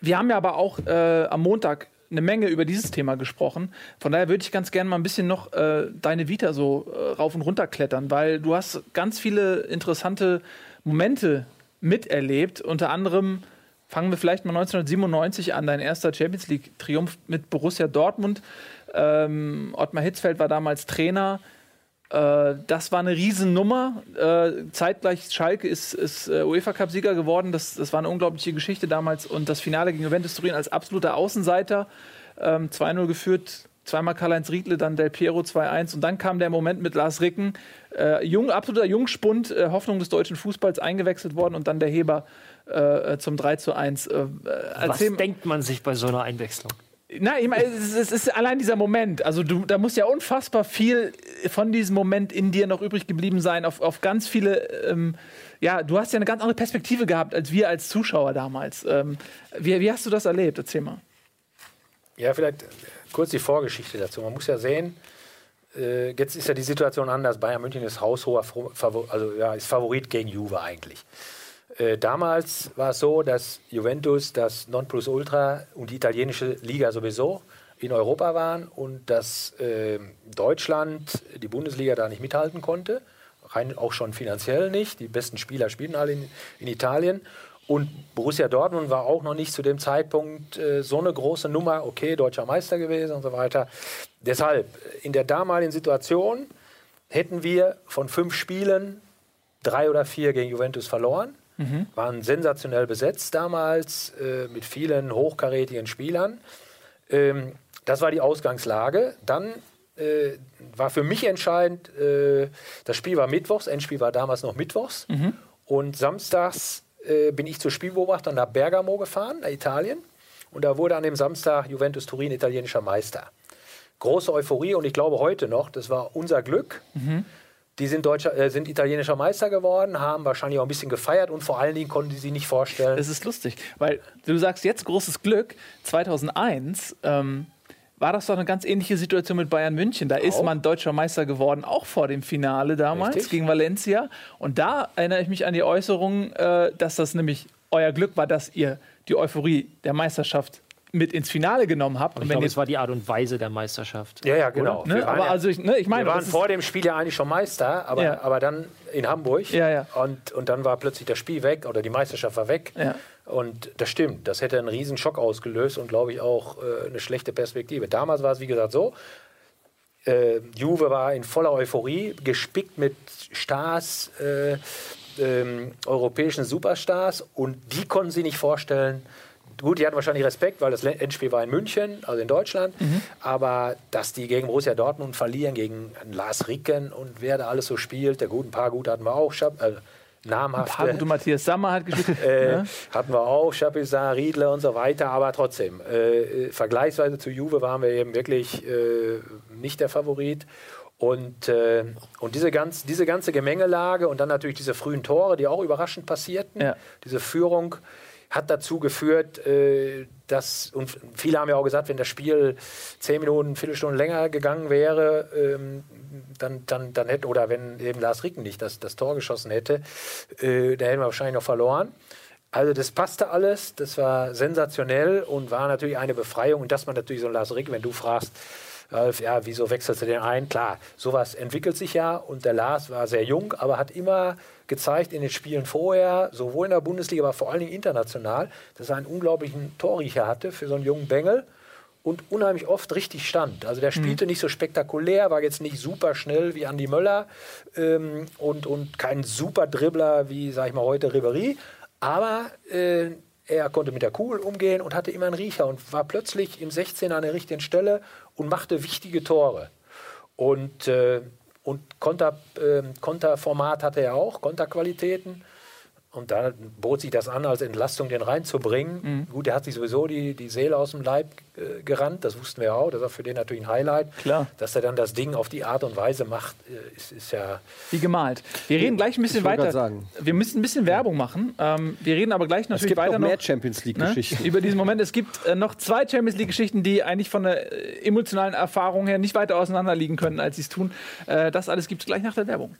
wir haben ja aber auch äh, am Montag eine Menge über dieses Thema gesprochen. Von daher würde ich ganz gerne mal ein bisschen noch äh, deine Vita so äh, rauf und runter klettern, weil du hast ganz viele interessante Momente miterlebt. Unter anderem fangen wir vielleicht mal 1997 an, dein erster Champions League-Triumph mit Borussia Dortmund. Ähm, Ottmar Hitzfeld war damals Trainer. Äh, das war eine Riesennummer. Äh, zeitgleich Schalke ist, ist äh, UEFA Cup-Sieger geworden. Das, das war eine unglaubliche Geschichte damals. Und das Finale gegen Juventus Turin als absoluter Außenseiter. Ähm, 2-0 geführt. Zweimal Karl-Heinz Riedle, dann Del Piero 2-1. Und dann kam der Moment mit Lars Ricken. Äh, jung, absoluter Jungspund, äh, Hoffnung des deutschen Fußballs eingewechselt worden. Und dann der Heber äh, zum 3 1. Äh, Was denkt man sich bei so einer Einwechslung? Nein, ich meine, es, es ist allein dieser Moment. Also du, da muss ja unfassbar viel von diesem Moment in dir noch übrig geblieben sein, auf, auf ganz viele. Ähm, ja, du hast ja eine ganz andere Perspektive gehabt als wir als Zuschauer damals. Ähm, wie, wie hast du das erlebt? Erzähl mal. Ja, vielleicht kurz die Vorgeschichte dazu. Man muss ja sehen, äh, jetzt ist ja die Situation anders. Bayern München ist haushoher, Favor also ja, ist Favorit gegen Juve eigentlich. Äh, damals war es so, dass Juventus das Nonplusultra und die italienische Liga sowieso in Europa waren und dass äh, Deutschland die Bundesliga da nicht mithalten konnte, rein auch schon finanziell nicht. Die besten Spieler spielen alle in, in Italien. Und Borussia Dortmund war auch noch nicht zu dem Zeitpunkt äh, so eine große Nummer, okay, deutscher Meister gewesen und so weiter. Deshalb, in der damaligen Situation hätten wir von fünf Spielen drei oder vier gegen Juventus verloren. Mhm. Waren sensationell besetzt damals äh, mit vielen hochkarätigen Spielern. Ähm, das war die Ausgangslage. Dann äh, war für mich entscheidend, äh, das Spiel war mittwochs, Endspiel war damals noch mittwochs. Mhm. Und samstags äh, bin ich zur Spielbeobachtung nach Bergamo gefahren, nach Italien. Und da wurde an dem Samstag Juventus Turin italienischer Meister. Große Euphorie und ich glaube heute noch, das war unser Glück. Mhm die sind, deutscher, äh, sind italienischer Meister geworden, haben wahrscheinlich auch ein bisschen gefeiert und vor allen Dingen konnten die sich nicht vorstellen. Das ist lustig, weil du sagst jetzt großes Glück. 2001 ähm, war das doch eine ganz ähnliche Situation mit Bayern München. Da auch. ist man deutscher Meister geworden, auch vor dem Finale damals Richtig. gegen Valencia. Und da erinnere ich mich an die Äußerung, äh, dass das nämlich euer Glück war, dass ihr die Euphorie der Meisterschaft mit ins Finale genommen habt. Und ich glaube, es war die Art und Weise der Meisterschaft. Ja, ja, genau. Ne? Aber ja, also ich, ne, ich meine, wir waren vor dem Spiel ja eigentlich schon Meister, aber, ja. aber dann in Hamburg ja, ja. Und, und dann war plötzlich das Spiel weg oder die Meisterschaft war weg. Ja. Und das stimmt, das hätte einen riesen Schock ausgelöst und glaube ich auch äh, eine schlechte Perspektive. Damals war es wie gesagt so, äh, Juve war in voller Euphorie, gespickt mit Stars, äh, ähm, europäischen Superstars und die konnten sie nicht vorstellen, Gut, die hatten wahrscheinlich Respekt, weil das Endspiel war in München, also in Deutschland. Mhm. Aber dass die gegen Borussia Dortmund verlieren, gegen Lars Ricken und wer da alles so spielt, der guten paar gut hatten wir auch. Äh, namhafte. Ein Matthias Sammer hat gespielt. äh, ja. Hatten wir auch, Chapuisat, Riedle und so weiter, aber trotzdem, äh, vergleichsweise zu Juve waren wir eben wirklich äh, nicht der Favorit. Und, äh, und diese, ganz, diese ganze Gemengelage und dann natürlich diese frühen Tore, die auch überraschend passierten, ja. diese Führung, hat dazu geführt, äh, dass, und viele haben ja auch gesagt, wenn das Spiel zehn Minuten, Viertelstunde länger gegangen wäre, ähm, dann, dann, dann hätte, oder wenn eben Lars Ricken nicht das, das Tor geschossen hätte, äh, dann hätten wir wahrscheinlich noch verloren. Also das passte alles, das war sensationell und war natürlich eine Befreiung. Und dass man natürlich so Lars Ricken, wenn du fragst, Ralf, ja, wieso wechselst du den ein? Klar, sowas entwickelt sich ja und der Lars war sehr jung, aber hat immer gezeigt in den Spielen vorher, sowohl in der Bundesliga, aber vor allen Dingen international, dass er einen unglaublichen Torriecher hatte für so einen jungen Bengel und unheimlich oft richtig stand. Also der spielte mhm. nicht so spektakulär, war jetzt nicht super schnell wie Andy Möller ähm, und, und kein super Dribbler wie, sag ich mal, heute Ribery, aber äh, er konnte mit der Kugel umgehen und hatte immer einen Riecher und war plötzlich im 16 an der richtigen Stelle und machte wichtige Tore. Und, äh, und Konter, äh, Konterformat hatte er auch, Konterqualitäten. Und da bot sich das an, als Entlastung den reinzubringen. Mhm. Gut, er hat sich sowieso die, die Seele aus dem Leib äh, gerannt, das wussten wir auch. Das war für den natürlich ein Highlight. Klar. Dass er dann das Ding auf die Art und Weise macht, äh, ist, ist ja. Wie gemalt. Wir reden gleich ein bisschen weiter. Sagen. Wir müssen ein bisschen Werbung machen. Ähm, wir reden aber gleich natürlich weiter. Es gibt noch mehr Champions League-Geschichten. Ne? Über diesen Moment. Es gibt äh, noch zwei Champions League-Geschichten, die eigentlich von der äh, emotionalen Erfahrung her nicht weiter auseinander liegen können, als sie es tun. Äh, das alles gibt es gleich nach der Werbung.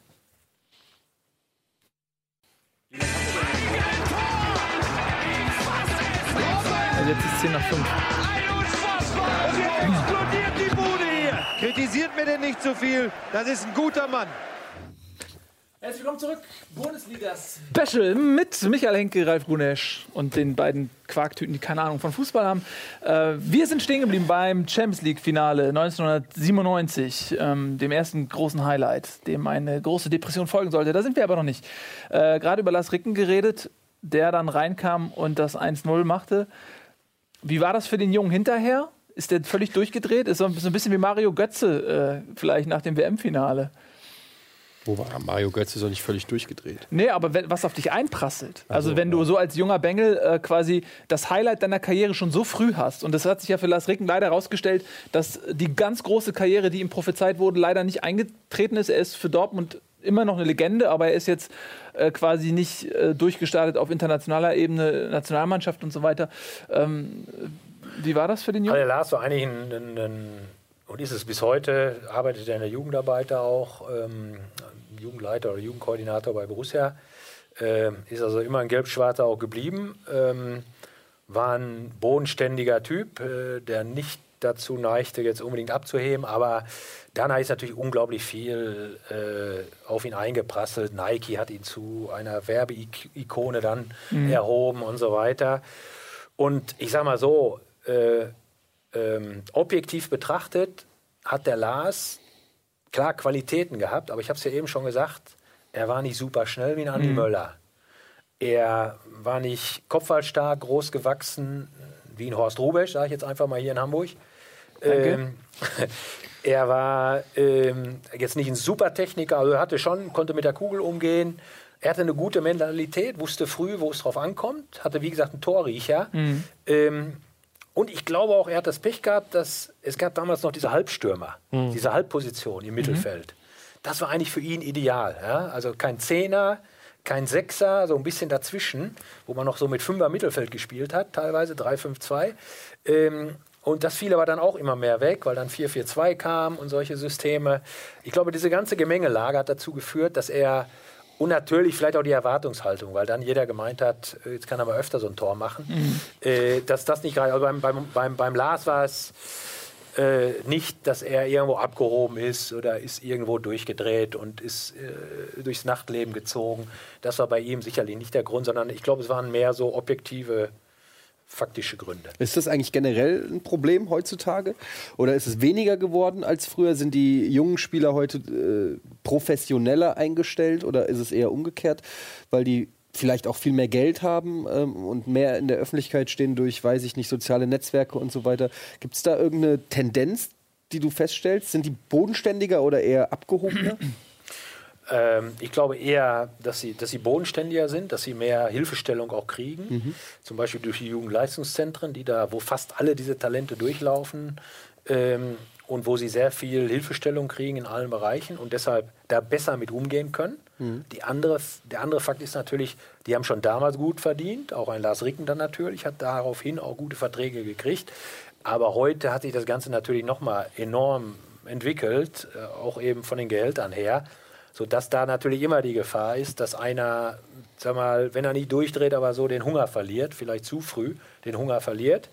Jetzt ist 10 nach 5. Und jetzt explodiert die Bude hier. Kritisiert mir denn nicht zu so viel. Das ist ein guter Mann. Herzlich willkommen zurück. Bundesliga Special mit Michael Henke, Ralf Runesch und den beiden Quarktüten, die keine Ahnung von Fußball haben. Äh, wir sind stehen geblieben beim Champions League Finale 1997, ähm, dem ersten großen Highlight, dem eine große Depression folgen sollte. Da sind wir aber noch nicht. Äh, Gerade über Lars Ricken geredet, der dann reinkam und das 1-0 machte. Wie war das für den Jungen hinterher? Ist der völlig durchgedreht? Ist so ein bisschen wie Mario Götze äh, vielleicht nach dem WM-Finale. Wo war Mario Götze ist doch nicht völlig durchgedreht. Nee, aber wenn, was auf dich einprasselt. Also, wenn du so als junger Bengel äh, quasi das Highlight deiner Karriere schon so früh hast. Und das hat sich ja für Lars Ricken leider herausgestellt, dass die ganz große Karriere, die ihm prophezeit wurde, leider nicht eingetreten ist. Er ist für Dortmund immer noch eine Legende, aber er ist jetzt äh, quasi nicht äh, durchgestartet auf internationaler Ebene, Nationalmannschaft und so weiter. Ähm, wie war das für den Jungen? Also Lars war eigentlich ein, ein, ein, und ist es bis heute, arbeitet er in der Jugendarbeit da auch, ähm, Jugendleiter oder Jugendkoordinator bei Borussia. Ähm, ist also immer ein Gelb-Schwarzer auch geblieben. Ähm, war ein bodenständiger Typ, äh, der nicht dazu neigte, jetzt unbedingt abzuheben, aber danach ist natürlich unglaublich viel äh, auf ihn eingeprasselt. Nike hat ihn zu einer Werbeikone dann mhm. erhoben und so weiter. Und ich sag mal so, äh, ähm, objektiv betrachtet hat der Lars klar Qualitäten gehabt, aber ich habe es ja eben schon gesagt, er war nicht super schnell wie ein Andi mhm. Möller. Er war nicht kopfballstark, groß gewachsen wie ein Horst Rubesch, sage ich jetzt einfach mal hier in Hamburg. Ähm, er war ähm, jetzt nicht ein super Techniker, also er hatte schon, konnte mit der Kugel umgehen. Er hatte eine gute Mentalität, wusste früh, wo es drauf ankommt, hatte wie gesagt einen Torriecher. Mhm. Ähm, und ich glaube auch, er hat das Pech gehabt, dass es gab damals noch diese Halbstürmer, mhm. diese Halbposition im Mittelfeld. Mhm. Das war eigentlich für ihn ideal. Ja? Also kein Zehner, kein Sechser, so ein bisschen dazwischen, wo man noch so mit Fünfer Mittelfeld gespielt hat, teilweise 3-5-2. Ähm, und das fiel aber dann auch immer mehr weg, weil dann 4-4-2 kam und solche Systeme. Ich glaube, diese ganze Gemengelage hat dazu geführt, dass er und natürlich vielleicht auch die Erwartungshaltung, weil dann jeder gemeint hat, äh, jetzt kann er mal öfter so ein Tor machen. Mhm. Äh, dass das nicht gerade, also beim, beim, beim, beim Lars war es äh, nicht, dass er irgendwo abgehoben ist oder ist irgendwo durchgedreht und ist äh, durchs Nachtleben gezogen. Das war bei ihm sicherlich nicht der Grund, sondern ich glaube, es waren mehr so objektive faktische Gründe. Ist das eigentlich generell ein Problem heutzutage? Oder ist es weniger geworden als früher? Sind die jungen Spieler heute äh, professioneller eingestellt oder ist es eher umgekehrt, weil die vielleicht auch viel mehr Geld haben ähm, und mehr in der Öffentlichkeit stehen durch, weiß ich nicht, soziale Netzwerke und so weiter? Gibt es da irgendeine Tendenz, die du feststellst? Sind die bodenständiger oder eher abgehobener? Ähm, ich glaube eher, dass sie, dass sie bodenständiger sind, dass sie mehr Hilfestellung auch kriegen. Mhm. Zum Beispiel durch die Jugendleistungszentren, die da, wo fast alle diese Talente durchlaufen. Ähm, und wo sie sehr viel Hilfestellung kriegen in allen Bereichen und deshalb da besser mit umgehen können. Mhm. Die andere, der andere Fakt ist natürlich, die haben schon damals gut verdient, auch ein Lars Ricken dann natürlich, hat daraufhin auch gute Verträge gekriegt. Aber heute hat sich das Ganze natürlich nochmal enorm entwickelt, äh, auch eben von den Gehältern her sodass da natürlich immer die Gefahr ist, dass einer, sag mal, wenn er nicht durchdreht, aber so den Hunger verliert, vielleicht zu früh den Hunger verliert.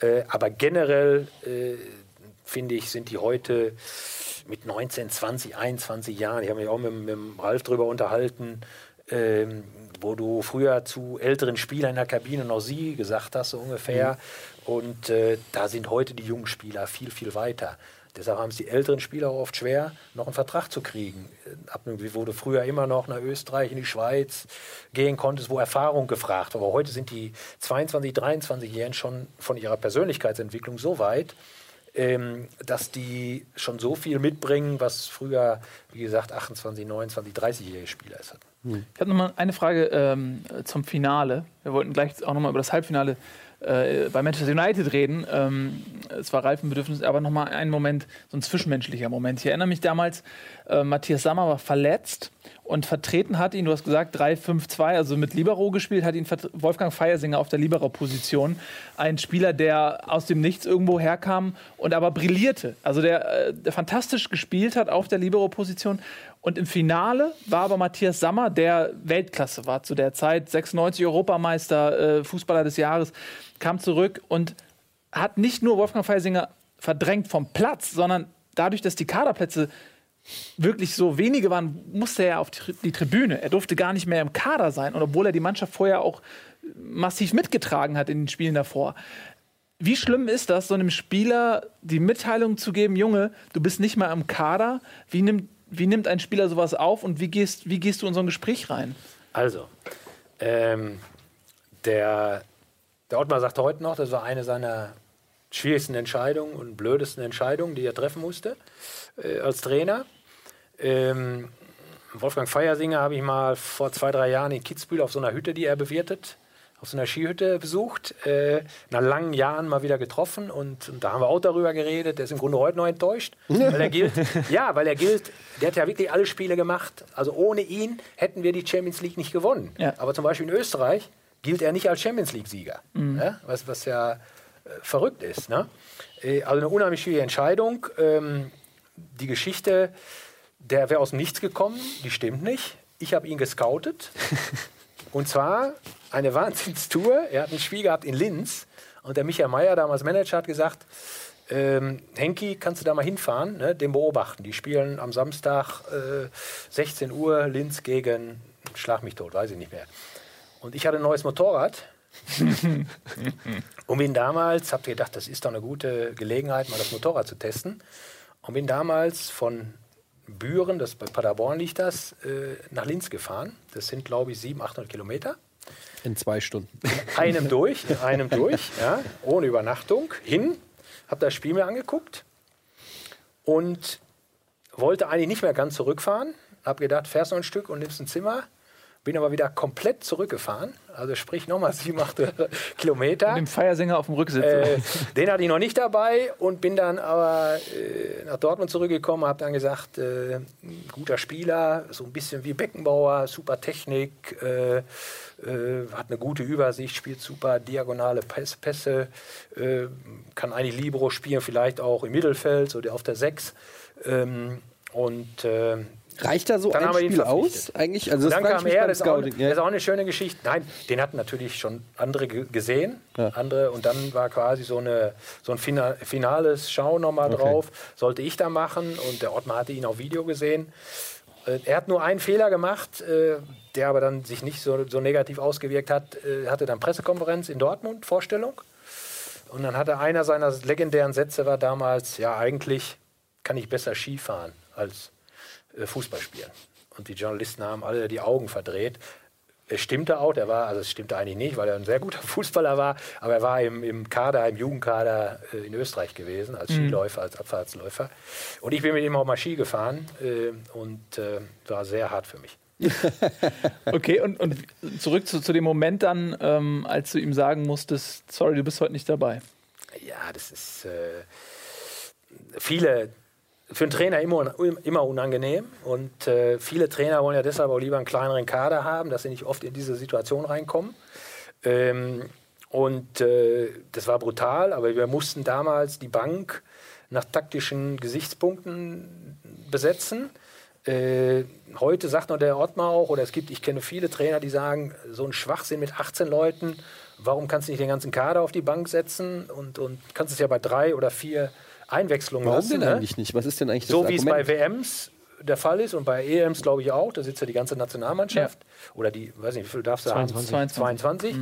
Äh, aber generell äh, finde ich, sind die heute mit 19, 20, 21 Jahren, ich habe mich auch mit, mit Ralf darüber unterhalten, ähm, wo du früher zu älteren Spielern in der Kabine noch sie gesagt hast, so ungefähr. Mhm. Und äh, da sind heute die jungen Spieler viel, viel weiter. Deshalb haben es die älteren Spieler auch oft schwer, noch einen Vertrag zu kriegen. Ab wo du früher immer noch nach Österreich, in die Schweiz gehen konntest, wo Erfahrung gefragt war. Aber heute sind die 22-, 23-Jährigen schon von ihrer Persönlichkeitsentwicklung so weit, ähm, dass die schon so viel mitbringen, was früher, wie gesagt, 28, 29, 30-jährige Spieler ist. Hm. Ich habe noch mal eine Frage ähm, zum Finale. Wir wollten gleich auch noch mal über das Halbfinale äh, bei Manchester United reden. Ähm, es war Reifenbedürfnis, aber nochmal ein Moment, so ein zwischenmenschlicher Moment. Ich erinnere mich damals, äh, Matthias Sammer war verletzt und vertreten hat ihn, du hast gesagt, 3-5-2, also mit Libero gespielt, hat ihn Wolfgang Feiersinger auf der Libero-Position. Ein Spieler, der aus dem Nichts irgendwo herkam und aber brillierte. Also der, äh, der fantastisch gespielt hat auf der Libero-Position. Und im Finale war aber Matthias Sammer, der Weltklasse war zu der Zeit, 96 Europameister, äh, Fußballer des Jahres, kam zurück und hat nicht nur Wolfgang Feiersinger verdrängt vom Platz, sondern dadurch, dass die Kaderplätze wirklich so wenige waren, musste er auf die Tribüne. Er durfte gar nicht mehr im Kader sein. Und obwohl er die Mannschaft vorher auch massiv mitgetragen hat in den Spielen davor. Wie schlimm ist das, so einem Spieler die Mitteilung zu geben, Junge, du bist nicht mal im Kader? Wie nimmt, wie nimmt ein Spieler sowas auf und wie gehst, wie gehst du in so ein Gespräch rein? Also, ähm, der, der Ottmar sagte heute noch, das war eine seiner schwierigsten Entscheidungen und blödesten Entscheidungen, die er treffen musste äh, als Trainer. Ähm, Wolfgang Feiersinger habe ich mal vor zwei, drei Jahren in Kitzbühel auf so einer Hütte, die er bewirtet, auf so einer Skihütte besucht, äh, nach langen Jahren mal wieder getroffen und, und da haben wir auch darüber geredet. Der ist im Grunde heute noch enttäuscht, weil er gilt, ja, weil er gilt, der hat ja wirklich alle Spiele gemacht. Also ohne ihn hätten wir die Champions League nicht gewonnen. Ja. Aber zum Beispiel in Österreich gilt er nicht als Champions League-Sieger, ja? was, was ja äh, verrückt ist. Ne? Äh, also eine unheimlich schwierige Entscheidung. Ähm, die Geschichte, der wäre aus dem Nichts gekommen, die stimmt nicht. Ich habe ihn gescoutet. Und zwar eine Wahnsinnstour. Er hat ein Spiel gehabt in Linz. Und der Michael Mayer, damals Manager, hat gesagt, ähm, Henki, kannst du da mal hinfahren, ne, den beobachten. Die spielen am Samstag äh, 16 Uhr Linz gegen, schlag mich tot, weiß ich nicht mehr. Und ich hatte ein neues Motorrad. und bin damals, habt ihr gedacht, das ist doch eine gute Gelegenheit, mal das Motorrad zu testen. Und bin damals von Büren, das bei Paderborn liegt das, äh, nach Linz gefahren. Das sind, glaube ich, 700, 800 Kilometer. In zwei Stunden. Einem durch, in einem durch, ja, ohne Übernachtung, hin, habe das Spiel mir angeguckt und wollte eigentlich nicht mehr ganz zurückfahren. Habe gedacht, fährst noch ein Stück und nimmst ein Zimmer. Bin aber wieder komplett zurückgefahren. Also sprich nochmal 700 Kilometer. Dem Feiersänger auf dem Rücksitz. Äh, den hatte ich noch nicht dabei und bin dann aber äh, nach Dortmund zurückgekommen, habe dann gesagt, äh, guter Spieler, so ein bisschen wie Beckenbauer, super Technik, äh, äh, hat eine gute Übersicht, spielt super diagonale Pässe, äh, kann eigentlich Libero spielen, vielleicht auch im Mittelfeld, so der auf der 6. Ähm, und äh, Reicht da so Dann ein Spiel aus eigentlich? Also das dann kam er, das ist, auch, das Ja. ist auch eine schöne Geschichte. Nein, den hatten natürlich schon andere ge- gesehen. Andere, und dann war quasi so, eine, so ein fina finales Schauen nochmal drauf. Sollte ich da machen und der Ottmar hatte ihn auf Video gesehen. Äh, Er hat nur einen Fehler gemacht, äh, der aber dann sich nicht so, so negativ ausgewirkt hat. Äh, Er hatte dann Pressekonferenz in Dortmund, Vorstellung. Und dann hatte einer seiner legendären Sätze war damals, ja eigentlich kann ich besser Skifahren als Fußball spielen. Und die Journalisten haben alle die Augen verdreht. Es stimmte auch, der war, also es stimmte eigentlich nicht, weil er ein sehr guter Fußballer war, aber er war im, im Kader, im Jugendkader äh, in Österreich gewesen, als Skiläufer, als Abfahrtsläufer. Und ich bin mit ihm auch mal Ski gefahren äh, und äh, war sehr hart für mich. Okay, und, und zurück zu, zu dem Moment dann, ähm, als du ihm sagen musstest, sorry, du bist heute nicht dabei. Ja, das ist äh, viele für einen Trainer immer, immer unangenehm und äh, viele Trainer wollen ja deshalb auch lieber einen kleineren Kader haben, dass sie nicht oft in diese Situation reinkommen. Ähm, und äh, das war brutal, aber wir mussten damals die Bank nach taktischen Gesichtspunkten besetzen. Äh, heute sagt noch der Ottmar auch, oder es gibt, ich kenne viele Trainer, die sagen, so ein Schwachsinn mit 18 Leuten, warum kannst du nicht den ganzen Kader auf die Bank setzen und, und kannst es ja bei drei oder vier Einwechslungen Warum lassen. denn ne? eigentlich nicht? Was ist denn eigentlich So das wie es bei? WMs der Fall ist und bei EMs glaube ich auch, da sitzt ja die ganze Nationalmannschaft oder die, weiß nicht, wie viel darfst du 22. haben? 22.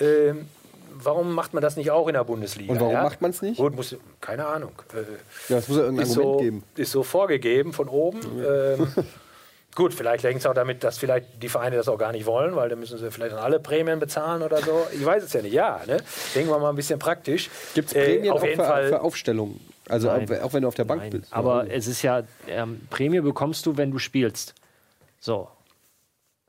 Ähm, warum macht man das nicht auch in der Bundesliga? Und warum ja? macht man's nicht? Gut, muss, keine Ahnung. Äh, Ja, es muss ja irgendein Argument so, geben. ist so vorgegeben von oben. Ähm, gut, vielleicht hängt es auch damit, dass vielleicht die Vereine das auch gar nicht wollen, weil dann müssen sie vielleicht dann alle Prämien bezahlen oder so. Ich weiß es ja nicht. Ja, ne? denken wir mal ein bisschen praktisch. Gibt es Äh, Prämien auf auch jeden für, Fall. für Aufstellungen? Also auch, auch wenn du auf der Bank Nein, bist. aber es ist ja, ähm, Prämie bekommst du, wenn du spielst. So.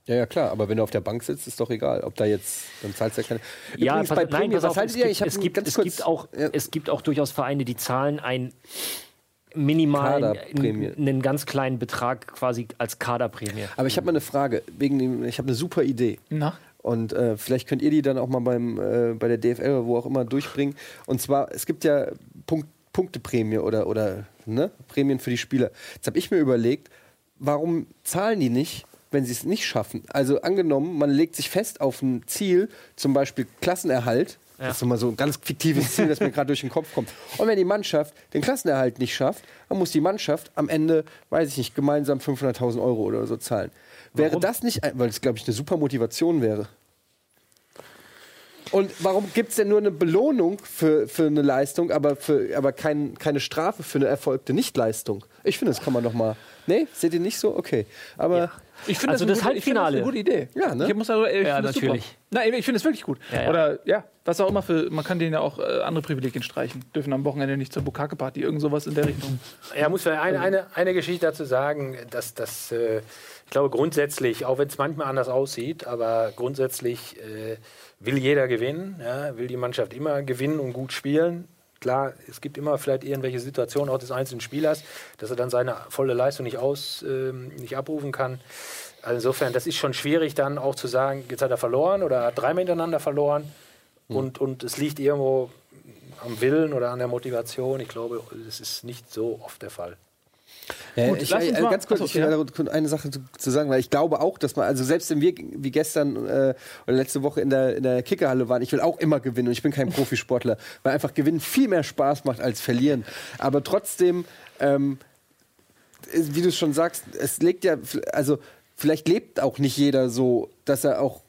Ja, ja, klar, aber wenn du auf der Bank sitzt, ist doch egal, ob da jetzt, dann zahlst du ja keine. Ja, Übrigens pass, bei nein, pass was auf, es ihr? gibt, Ich es, gibt, es, kurz- gibt auch, Ja. es gibt auch durchaus Vereine, die zahlen ein minimalen, einen, einen ganz kleinen Betrag quasi als Kaderprämie. Aber ich habe mal eine Frage, wegen dem, ich habe eine super Idee. Na? Und äh, vielleicht könnt ihr die dann auch mal beim, äh, bei der DFL oder wo auch immer durchbringen. Und zwar, es gibt ja Punkteprämie oder, oder ne? Prämien für die Spieler. Jetzt habe ich mir überlegt, warum zahlen die nicht, wenn sie es nicht schaffen? Also angenommen, man legt sich fest auf ein Ziel, zum Beispiel Klassenerhalt Das ist nochmal so ein ganz fiktives Ziel, das mir gerade durch den Kopf kommt. Und wenn die Mannschaft den Klassenerhalt nicht schafft, dann muss die Mannschaft am Ende, weiß ich nicht, gemeinsam 500.000 Euro oder so zahlen. Wäre das nicht, weil es, glaube ich, eine super Motivation wäre. Und warum gibt es denn nur eine Belohnung für, für eine Leistung, aber, für, aber kein, keine Strafe für eine erfolgte Nichtleistung? Ich finde, das kann man doch mal. Nee, seht ihr nicht so? Okay. Aber Ich finde Also das, das eine gute- ich finde Halbfinale. eine gute Idee. Ja, ne? Ich muss also, ich Ja, das natürlich. Super. Nein, ich finde es wirklich gut. Ja, ja. Oder ja, was auch immer für. Man kann denen ja auch äh, andere Privilegien streichen. Dürfen am Wochenende nicht zur Bukake-Party. Irgend sowas in der Richtung. Ja, muss man eine, eine, eine Geschichte dazu sagen, dass das, äh, ich glaube grundsätzlich, auch wenn es manchmal anders aussieht, aber grundsätzlich äh, will jeder gewinnen, ja, will die Mannschaft immer gewinnen und gut spielen. Klar, es gibt immer vielleicht irgendwelche Situationen auch des einzelnen Spielers, dass er dann seine volle Leistung nicht, aus, ähm, nicht abrufen kann. Also insofern, das ist schon schwierig dann auch zu sagen, jetzt hat er verloren oder hat dreimal hintereinander verloren und, und es liegt irgendwo am Willen oder an der Motivation. Ich glaube, das ist nicht so oft der Fall. Ja, Gut, ich, äh, mal- ganz kurz, Achso, ich will da eine Sache zu, zu sagen, weil ich glaube auch, dass man, also selbst wenn wir wie gestern äh, oder letzte Woche in der, in der Kickerhalle waren, ich will auch immer gewinnen und ich bin kein Profisportler, weil einfach gewinnen viel mehr Spaß macht als verlieren. Aber trotzdem, ähm, ist, wie du schon sagst, es legt ja, also vielleicht lebt auch nicht jeder so, dass er auch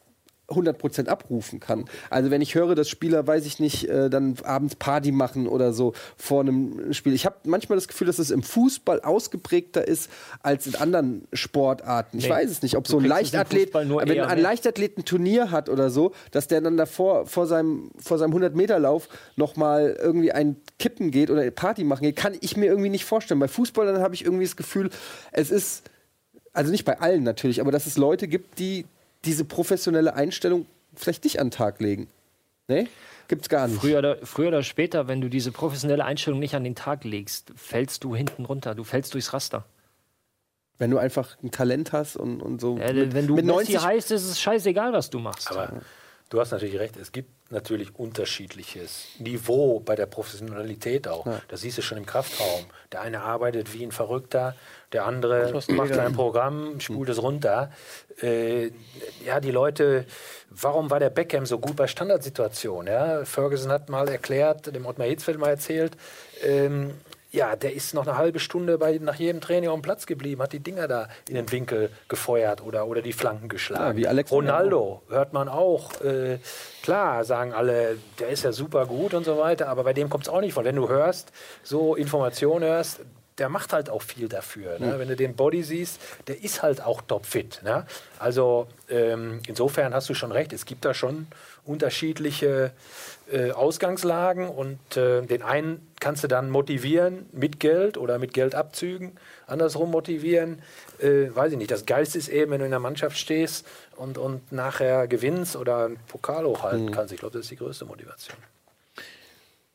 100% abrufen kann. Also wenn ich höre, dass Spieler, weiß ich nicht, äh, dann abends Party machen oder so vor einem Spiel. Ich habe manchmal das Gefühl, dass es im Fußball ausgeprägter ist als in anderen Sportarten. Ich Nee. weiß es nicht, ob Du so ein Leichtathlet, wenn eher ein mit. Leichtathlet ein Turnier hat oder so, dass der dann davor vor seinem vor seinem 100 Meter Lauf noch mal irgendwie ein Kippen geht oder Party machen geht, kann ich mir irgendwie nicht vorstellen. Bei Fußballern habe ich irgendwie das Gefühl, es ist also nicht bei allen natürlich, aber dass es Leute gibt, die diese professionelle Einstellung vielleicht nicht an den Tag legen. Nee? Gibt's gar nicht. Früher oder, früher oder später, wenn du diese professionelle Einstellung nicht an den Tag legst, fällst du hinten runter. Du fällst durchs Raster. Wenn du einfach ein Talent hast und, und so. Äh, mit, wenn du mit Messi 90 heißt, ist es scheißegal, was du machst. Aber du hast natürlich recht, es gibt natürlich unterschiedliches Niveau bei der Professionalität auch. Das siehst du schon im Kraftraum. Der eine arbeitet wie ein Verrückter, der andere macht sein Programm, spult es runter. Äh, ja, die Leute, warum war der Beckham so gut bei Standardsituationen? Ja? Ferguson hat mal erklärt, dem Ottmar Hitzfeld mal erzählt, ähm, ja, der ist noch eine halbe Stunde bei, nach jedem Training auf dem Platz geblieben, hat die Dinger da in den Winkel gefeuert oder, oder die Flanken geschlagen. Ja, Ronaldo hört man auch. Äh, klar, sagen alle, der ist ja super gut und so weiter, aber bei dem kommt es auch nicht von. Wenn du hörst, so Informationen hörst, der macht halt auch viel dafür. Ne? Wenn du den Body siehst, der ist halt auch topfit. Ne? Also ähm, insofern hast du schon recht, es gibt da schon unterschiedliche äh, Ausgangslagen und äh, den einen kannst du dann motivieren mit Geld oder mit Geldabzügen, andersrum motivieren. Äh, weiß ich nicht. Das Geilste ist eben, wenn du in der Mannschaft stehst und, und nachher gewinnst oder einen Pokal hochhalten kannst. Ich glaube, das ist die größte Motivation.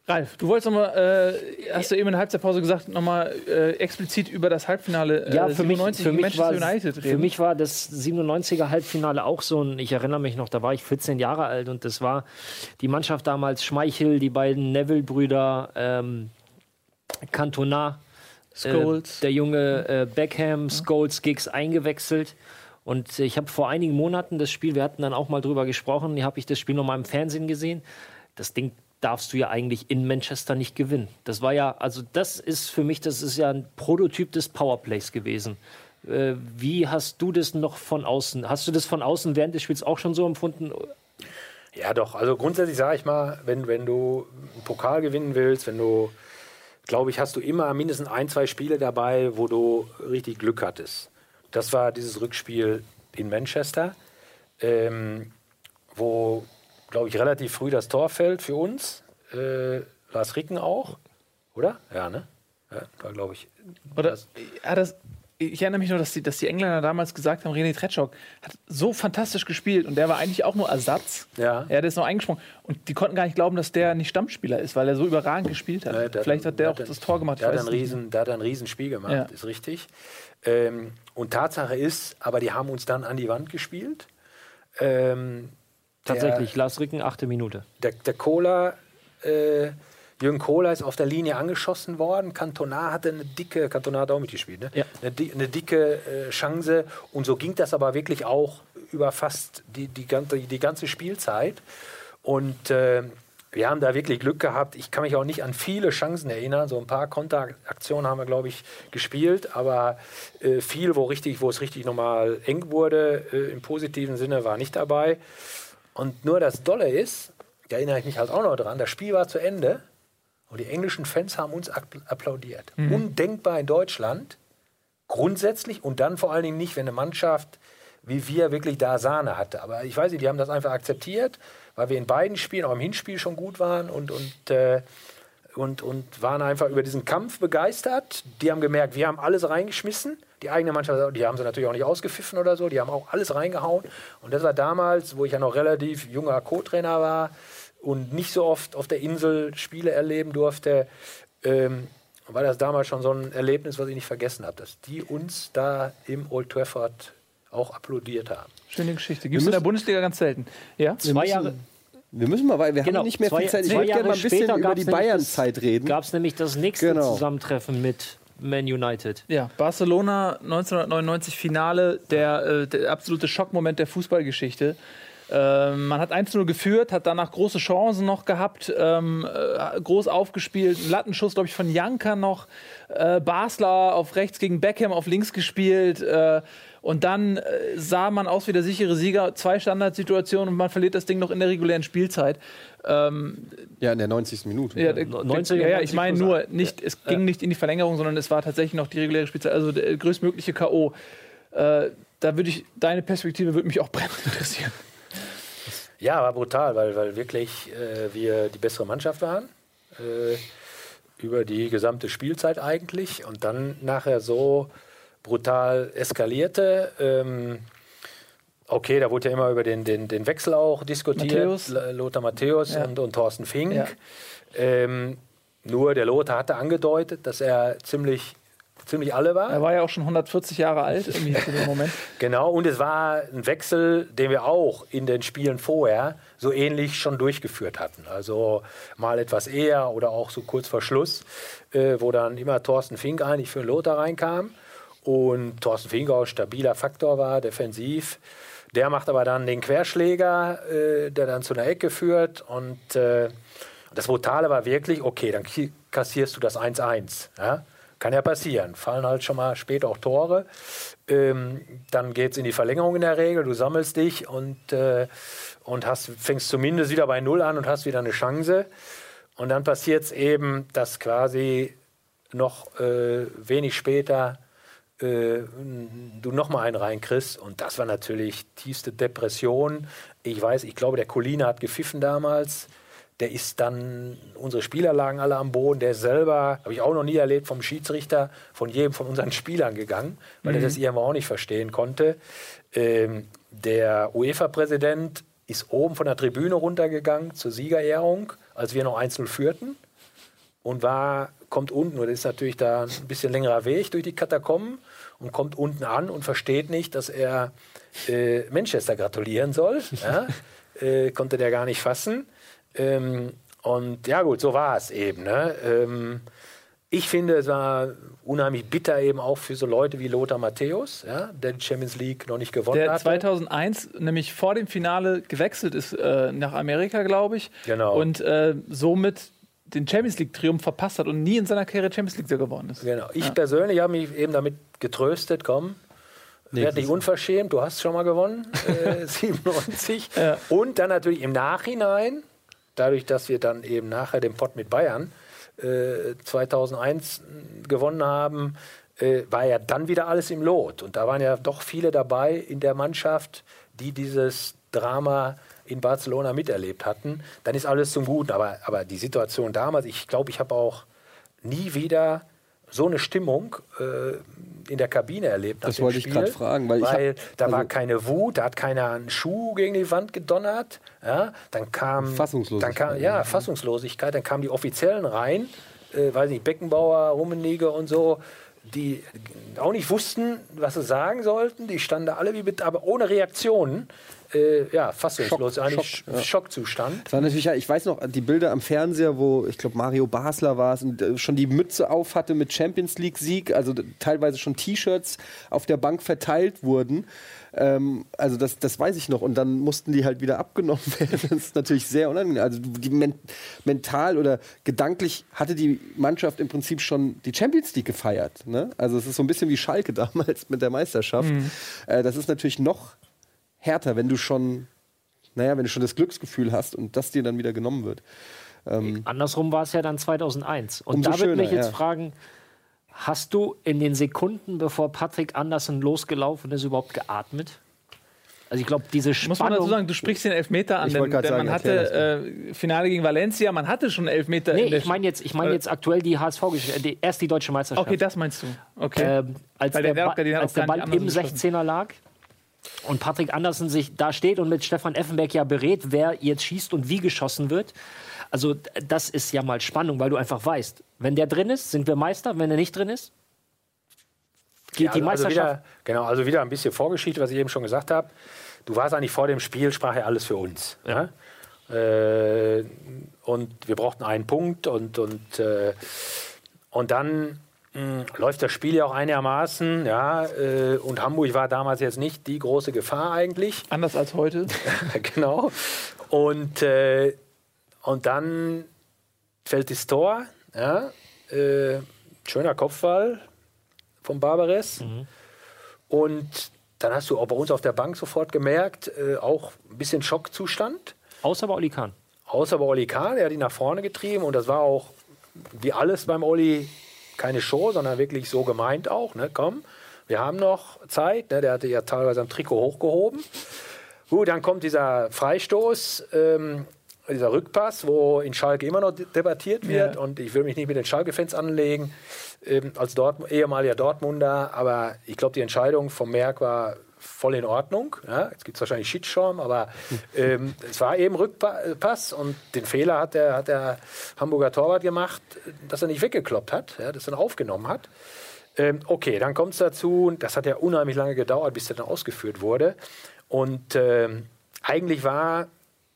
Ralf, du wolltest nochmal, äh, hast du eben in der Halbzeitpause gesagt, nochmal äh, explizit über das Halbfinale äh, Ja, für mich, 97 für, gegen mich war, Manchester United reden. für mich war das 97er Halbfinale auch so ein, ich erinnere mich noch, da war ich 14 Jahre alt und das war die Mannschaft damals Schmeichel, die beiden Neville-Brüder, ähm, Cantona, Scholes. Äh, der junge äh, Beckham, Scholes, Giggs eingewechselt. Und ich habe vor einigen Monaten das Spiel, wir hatten dann auch mal drüber gesprochen, hier habe ich das Spiel nochmal im Fernsehen gesehen. Das Ding darfst du ja eigentlich in Manchester nicht gewinnen. Das war ja, also das ist für mich, das ist ja ein Prototyp des Powerplays gewesen. Äh, wie hast du das noch von außen? Hast du das von außen während des Spiels auch schon so empfunden? Ja, doch. Also grundsätzlich sage ich mal, wenn, wenn du einen Pokal gewinnen willst, wenn du, glaube ich, hast du immer mindestens ein, zwei Spiele dabei, wo du richtig Glück hattest. Das war dieses Rückspiel in Manchester, ähm, wo, glaube ich, relativ früh das Tor fällt für uns. Äh, Lars Ricken auch, oder? Ja, ne? Ja, war, glaube ich. Oder, ja, das, ich erinnere mich nur, dass die, dass die Engländer damals gesagt haben, René Tretschok hat so fantastisch gespielt und der war eigentlich auch nur Ersatz. Ja. Er ist noch eingesprungen. Und die konnten gar nicht glauben, dass der nicht Stammspieler ist, weil er so überragend gespielt hat. Ja, der Vielleicht hat der auch dann- das Tor gemacht. Der hat, ein. Riesen, der hat ein Riesenspiel gemacht, Ja. ist richtig. Ähm, und Tatsache ist, aber die haben uns dann an die Wand gespielt. Ähm, Tatsächlich, Lars Ricken, achte Minute. Der, der Kohler, äh, Jürgen Kohler ist auf der Linie angeschossen worden. Cantona hatte eine dicke, Cantona hat auch mitgespielt, ne? Ja. eine, eine dicke äh, Chance. Und so ging das aber wirklich auch über fast die, die, ganze, die ganze Spielzeit. Und äh, wir haben da wirklich Glück gehabt. Ich kann mich auch nicht an viele Chancen erinnern. So ein paar Konteraktionen haben wir, glaube ich, gespielt, aber äh, viel, wo, richtig, wo es richtig nochmal eng wurde, äh, im positiven Sinne, war nicht dabei. Und nur das Dolle ist, da erinnere ich mich halt auch noch dran, das Spiel war zu Ende und die englischen Fans haben uns applaudiert. Undenkbar in Deutschland, grundsätzlich und dann vor allen Dingen nicht, wenn eine Mannschaft wie wir wirklich da Sahne hatte. Aber ich weiß nicht, die haben das einfach akzeptiert, weil wir in beiden Spielen, auch im Hinspiel schon gut waren und, und, äh, und, und waren einfach über diesen Kampf begeistert. Die haben gemerkt, wir haben alles reingeschmissen. Die eigene Mannschaft, die haben sie natürlich auch nicht ausgepfiffen oder so, die haben auch alles reingehauen. Und das war damals, wo ich ja noch relativ junger Co-Trainer war und nicht so oft auf der Insel Spiele erleben durfte, ähm, war das damals schon so ein Erlebnis, was ich nicht vergessen habe, dass die uns da im Old Trafford auch applaudiert haben. Schöne Geschichte. Gibt es in der Bundesliga ganz selten. Ja? Zwei Jahre, Wir müssen mal, weil wir Genau, haben nicht mehr zwei- viel Zeit. Ich zwei würde gerne mal ein Jahre bisschen später über die Bayern-Zeit reden. gab es nämlich das nächste Genau. Zusammentreffen mit Man United. Ja, Barcelona 1999 Finale, der, äh, der absolute Schockmoment der Fußballgeschichte. Ähm, man hat 1-0 geführt, hat danach große Chancen noch gehabt, ähm, äh, groß aufgespielt, einen Lattenschuss, glaube ich, von Janka noch, äh, Basler auf rechts gegen Beckham auf links gespielt. Äh, und dann äh, sah man aus wie der sichere Sieger, zwei Standardsituationen und man verliert das Ding noch in der regulären Spielzeit. Ähm, Ja, in der 90. Minute. ja, der, 90 ja, ja, ich meine nur, nicht, es ging nicht in die Verlängerung, sondern es war tatsächlich noch die reguläre Spielzeit, also der größtmögliche K.O. Äh, da würde ich, deine Perspektive würde mich auch brennend interessieren. Ja, war brutal, weil, weil wirklich äh, wir die bessere Mannschaft waren. Äh, über die gesamte Spielzeit eigentlich. Und dann nachher so brutal eskalierte. Ähm, okay, da wurde ja immer über den, den, den Wechsel auch diskutiert. Matthäus. Lothar Matthäus Ja. und, und Thorsten Fink. Ja. Ähm, nur der Lothar hatte angedeutet, dass er ziemlich, ziemlich alle war. Er war ja auch schon 140 Jahre alt irgendwie zu dem Moment. Genau, und es war ein Wechsel, den wir auch in den Spielen vorher so ähnlich schon durchgeführt hatten. Also mal etwas eher oder auch so kurz vor Schluss, äh, wo dann immer Thorsten Fink eigentlich für Lothar reinkam und Thorsten Fink auch stabiler Faktor war, defensiv. Der macht aber dann den Querschläger, äh, der dann zu einer Ecke führt und äh, das Brutale war wirklich, okay, dann kassierst du das 1-1. Ja? Kann ja passieren. Fallen halt schon mal später auch Tore. Ähm, dann geht es in die Verlängerung in der Regel. Du sammelst dich und, äh, und hast, fängst zumindest wieder bei Null an und hast wieder eine Chance. Und dann passiert es eben, dass quasi noch äh, wenig später äh, du noch mal einen reinkriegst. Und das war natürlich tiefste Depression. Ich weiß, ich glaube, der Colina hat gepfiffen damals. Der ist dann, unsere Spieler lagen alle am Boden. Der selber, habe ich auch noch nie erlebt, vom Schiedsrichter, von jedem von unseren Spielern gegangen, weil er das irgendwo auch nicht verstehen konnte. Ähm, der UEFA-Präsident ist oben von der Tribüne runtergegangen zur Siegerehrung, als wir noch 1-0 führten und war, kommt unten, und das ist natürlich da ein bisschen längerer Weg durch die Katakomben und kommt unten an und versteht nicht, dass er äh, Manchester gratulieren soll. Ja? äh, konnte der gar nicht fassen. Ähm, und ja gut, so war es eben. Ne? Ähm, ich finde, es war unheimlich bitter eben auch für so Leute wie Lothar Matthäus, ja, der die Champions League noch nicht gewonnen Der hatte. 2001 nämlich vor dem Finale gewechselt ist äh, nach Amerika, glaube ich. Genau. Und äh, somit den Champions League-Triumph verpasst hat und nie in seiner Karriere Champions League geworden ist. Genau. Ich persönlich habe mich eben damit getröstet, komm, werd nicht unverschämt, du hast schon mal gewonnen, äh, 97. Ja. Und dann natürlich im Nachhinein, dadurch, dass wir dann eben nachher den Pott mit Bayern äh, 2001 gewonnen haben, äh, war ja dann wieder alles im Lot. Und da waren ja doch viele dabei in der Mannschaft, die dieses Drama in Barcelona miterlebt hatten. Dann ist alles zum Guten. Aber, aber die Situation damals, ich glaube, ich habe auch nie wieder so eine Stimmung äh, in der Kabine erlebt. Das wollte ich Spiel, grad fragen, weil ich hab- da war also- keine Wut, da hat keiner einen Schuh gegen die Wand gedonnert. Ja, dann kam Fassungslosigkeit, Dann kam, ja. Fassungslosigkeit. Dann kamen die Offiziellen rein, äh, weiß nicht, Beckenbauer, Rummenigge und so, die auch nicht wussten, was sie sagen sollten. Die standen da alle wie mit, aber ohne Reaktionen. Äh, ja, fassungslos, eigentlich Schock, ja. Schockzustand. Das war natürlich, ich weiß noch, die Bilder am Fernseher, wo ich glaube Mario Basler war es und äh, schon die Mütze auf hatte mit Champions League Sieg, also teilweise schon T-Shirts auf der Bank verteilt wurden. Ähm, also das, das weiß ich noch und dann mussten die halt wieder abgenommen werden. Das ist natürlich sehr unangenehm. Also men mental oder gedanklich hatte die Mannschaft im Prinzip schon die Champions League gefeiert. Ne? Also es ist so ein bisschen wie Schalke damals mit der Meisterschaft. Äh, das ist natürlich noch härter, wenn du schon, naja, wenn du schon das Glücksgefühl hast und das dir dann wieder genommen wird. Andersrum war es ja dann 2001. Und da würde mich jetzt ja. fragen, hast du in den Sekunden, bevor Patrick Andersen losgelaufen ist, überhaupt geatmet? Also ich glaube, diese Muss man dazu Spannung... sagen, du sprichst den Elfmeter an, Ich denn, denn gerade man sagen, hatte äh, Finale gegen Valencia, man hatte schon Elfmeter. Nee, ich meine jetzt, ich mein Äh, jetzt aktuell die HSV-Geschichte, erst die deutsche Meisterschaft. Okay, das meinst du. Okay. ähm, als Weil der, der- Ba- als der Ball im anders geschossen. 16er lag und Patrick Andersen sich da steht und mit Stefan Effenberg ja berät, wer jetzt schießt und wie geschossen wird. Also das ist ja mal Spannung, weil du einfach weißt, wenn der drin ist, sind wir Meister, wenn er nicht drin ist, geht die also, also Meisterschaft. wieder, genau, also wieder ein bisschen Vorgeschichte, was ich eben schon gesagt habe. Du warst eigentlich vor dem Spiel, sprach ja alles für uns. Ja. Äh, und wir brauchten einen Punkt und, und, äh, und dann läuft das Spiel ja auch einigermaßen. Ja, äh, und Hamburg war damals jetzt nicht die große Gefahr eigentlich. Anders als heute. genau. Und, äh, und dann fällt das Tor. Ja, äh, schöner Kopfball von Barbares. Und dann hast du auch bei uns auf der Bank sofort gemerkt, äh, auch ein bisschen Schockzustand. Außer bei Oli Kahn. Außer bei Oli Kahn, der hat ihn nach vorne getrieben. Und das war auch, wie alles beim Oli, keine Show, sondern wirklich so gemeint auch. Ne? Komm, wir haben noch Zeit. Ne? Der hatte ja teilweise am Trikot hochgehoben. Gut, dann kommt dieser Freistoß, ähm, dieser Rückpass, wo in Schalke immer noch de- debattiert wird. Ja. Und ich will mich nicht mit den Schalke-Fans anlegen, ähm, als Dort ehemaliger Dortmunder. Aber ich glaube, die Entscheidung vom Merck war voll in Ordnung. Ja, jetzt gibt es wahrscheinlich Shitstorm, aber ähm, es war eben Rückpass und den Fehler hat der, hat der Hamburger Torwart gemacht, dass er nicht weggekloppt hat, ja, das dann aufgenommen hat. Ähm, okay, dann kommt es dazu, das hat ja unheimlich lange gedauert, bis der dann ausgeführt wurde. Und ähm, eigentlich war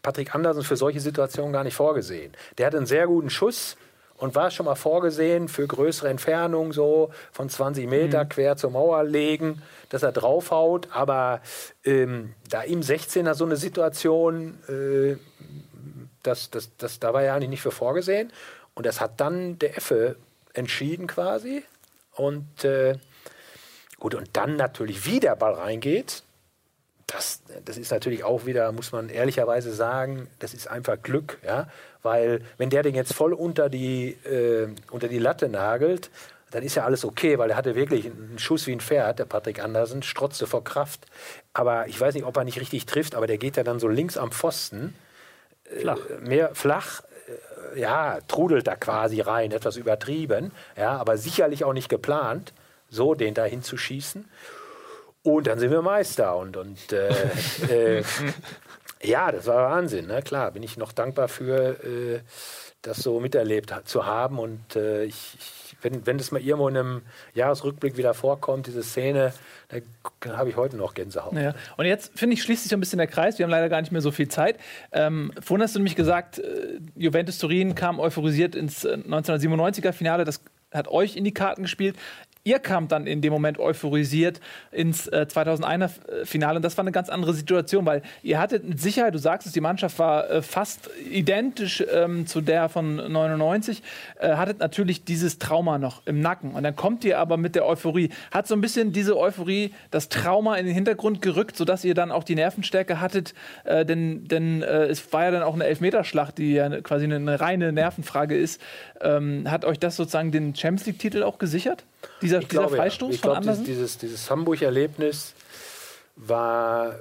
Patrick Andersen für solche Situationen gar nicht vorgesehen. Der hatte einen sehr guten Schuss und war schon mal vorgesehen für größere Entfernungen, so von 20 Meter quer zur Mauer legen, dass er draufhaut. Aber ähm, da im 16er so eine Situation, äh, das, das, das, da war er eigentlich nicht für vorgesehen. Und das hat dann der Effe entschieden quasi. Und äh, gut, und dann natürlich, wie der Ball reingeht, das, das ist natürlich auch wieder, muss man ehrlicherweise sagen, das ist einfach Glück, ja, weil wenn der den jetzt voll unter die, äh, unter die Latte nagelt, dann ist ja alles okay, weil er hatte wirklich einen Schuss wie ein Pferd, der Patrick Andersen, strotzte vor Kraft. Aber ich weiß nicht, ob er nicht richtig trifft, aber der geht ja dann so links am Pfosten, Flach. mehr flach, äh, ja, trudelt da quasi rein, etwas übertrieben, ja, aber sicherlich auch nicht geplant, so den da hinzuschießen. Und dann sind wir Meister. Und, und äh, äh, ja, das war Wahnsinn. Ne? Klar, bin ich noch dankbar für, äh, das so miterlebt zu haben. Und äh, ich, ich, wenn, wenn das mal irgendwo in einem Jahresrückblick wieder vorkommt, diese Szene, dann habe ich heute noch Gänsehaut. Ja. Und jetzt finde ich, schließt sich so ein bisschen der Kreis. Wir haben leider gar nicht mehr so viel Zeit. Ähm, vorhin hast du nämlich gesagt, äh, Juventus Turin kam euphorisiert ins äh, 1997er Finale. Das hat euch in die Karten gespielt. Ihr kamt dann in dem Moment euphorisiert ins äh, 2001er Finale und das war eine ganz andere Situation, weil ihr hattet mit Sicherheit, du sagst es, die Mannschaft war äh, fast identisch ähm, zu der von 99, äh, hattet natürlich dieses Trauma noch im Nacken und dann kommt ihr aber mit der Euphorie, hat so ein bisschen diese Euphorie, das Trauma in den Hintergrund gerückt, sodass ihr dann auch die Nervenstärke hattet, äh, denn, denn äh, es war ja dann auch eine Elfmeterschlacht, die ja quasi eine, eine reine Nervenfrage ist. Ähm, hat euch das sozusagen den Champions League-Titel auch gesichert? Dieser, Ich dieser glaube, ja. Freistoß ich von glaube, dieses, Andersen? dieses, dieses Hamburg-Erlebnis war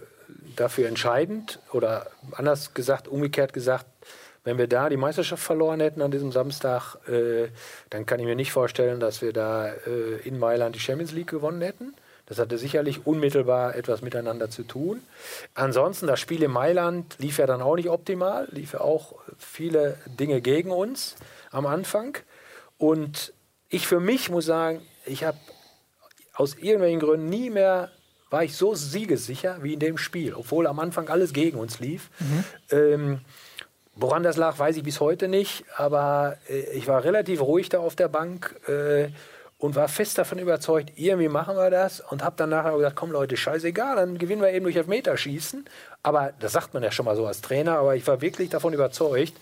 dafür entscheidend oder anders gesagt, umgekehrt gesagt, wenn wir da die Meisterschaft verloren hätten an diesem Samstag, äh, dann kann ich mir nicht vorstellen, dass wir da äh, in Mailand die Champions League gewonnen hätten. Das hatte sicherlich unmittelbar etwas miteinander zu tun. Ansonsten, das Spiel in Mailand lief ja dann auch nicht optimal, lief ja auch viele Dinge gegen uns am Anfang. Und ich für mich muss sagen, ich habe aus irgendwelchen Gründen nie mehr war ich so siegessicher wie in dem Spiel, obwohl am Anfang alles gegen uns lief. Ähm, woran das lag, weiß ich bis heute nicht, aber äh, ich war relativ ruhig da auf der Bank äh, und war fest davon überzeugt, irgendwie machen wir das und habe dann nachher gesagt, komm Leute, scheißegal, dann gewinnen wir eben durch Elfmeterschießen. Aber das sagt man ja schon mal so als Trainer, aber ich war wirklich davon überzeugt.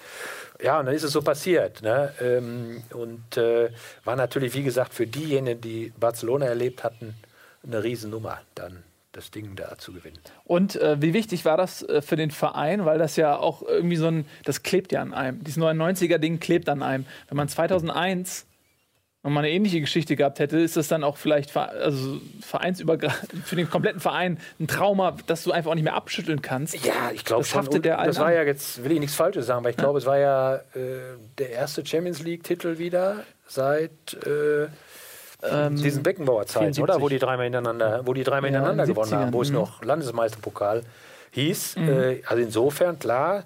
Ja, und dann ist es so passiert. Ne? Ähm, und äh, war natürlich, wie gesagt, für diejenigen, die Barcelona erlebt hatten, eine Riesennummer, dann das Ding da zu gewinnen. Und äh, wie wichtig war das äh, für den Verein? Weil das ja auch irgendwie so ein, das klebt ja an einem. Dieses 99er-Ding klebt an einem. Wenn man 2001 nochmal eine ähnliche Geschichte gehabt hätte, ist das dann auch vielleicht also vereinsübergreifend für den kompletten Verein ein Trauma, das du einfach auch nicht mehr abschütteln kannst. Ja, ich glaube Das schon. Und der das war ja jetzt, will ich nichts Falsches sagen, aber ich glaube, es war ja äh, der erste Champions League-Titel wieder seit äh, diesen Beckenbauer Zeiten, 74. oder? Wo die dreimal hintereinander, wo die dreimal Ja, hintereinander gewonnen 70ern, haben, wo es mhm. noch Landesmeisterpokal hieß. Äh, also insofern, klar,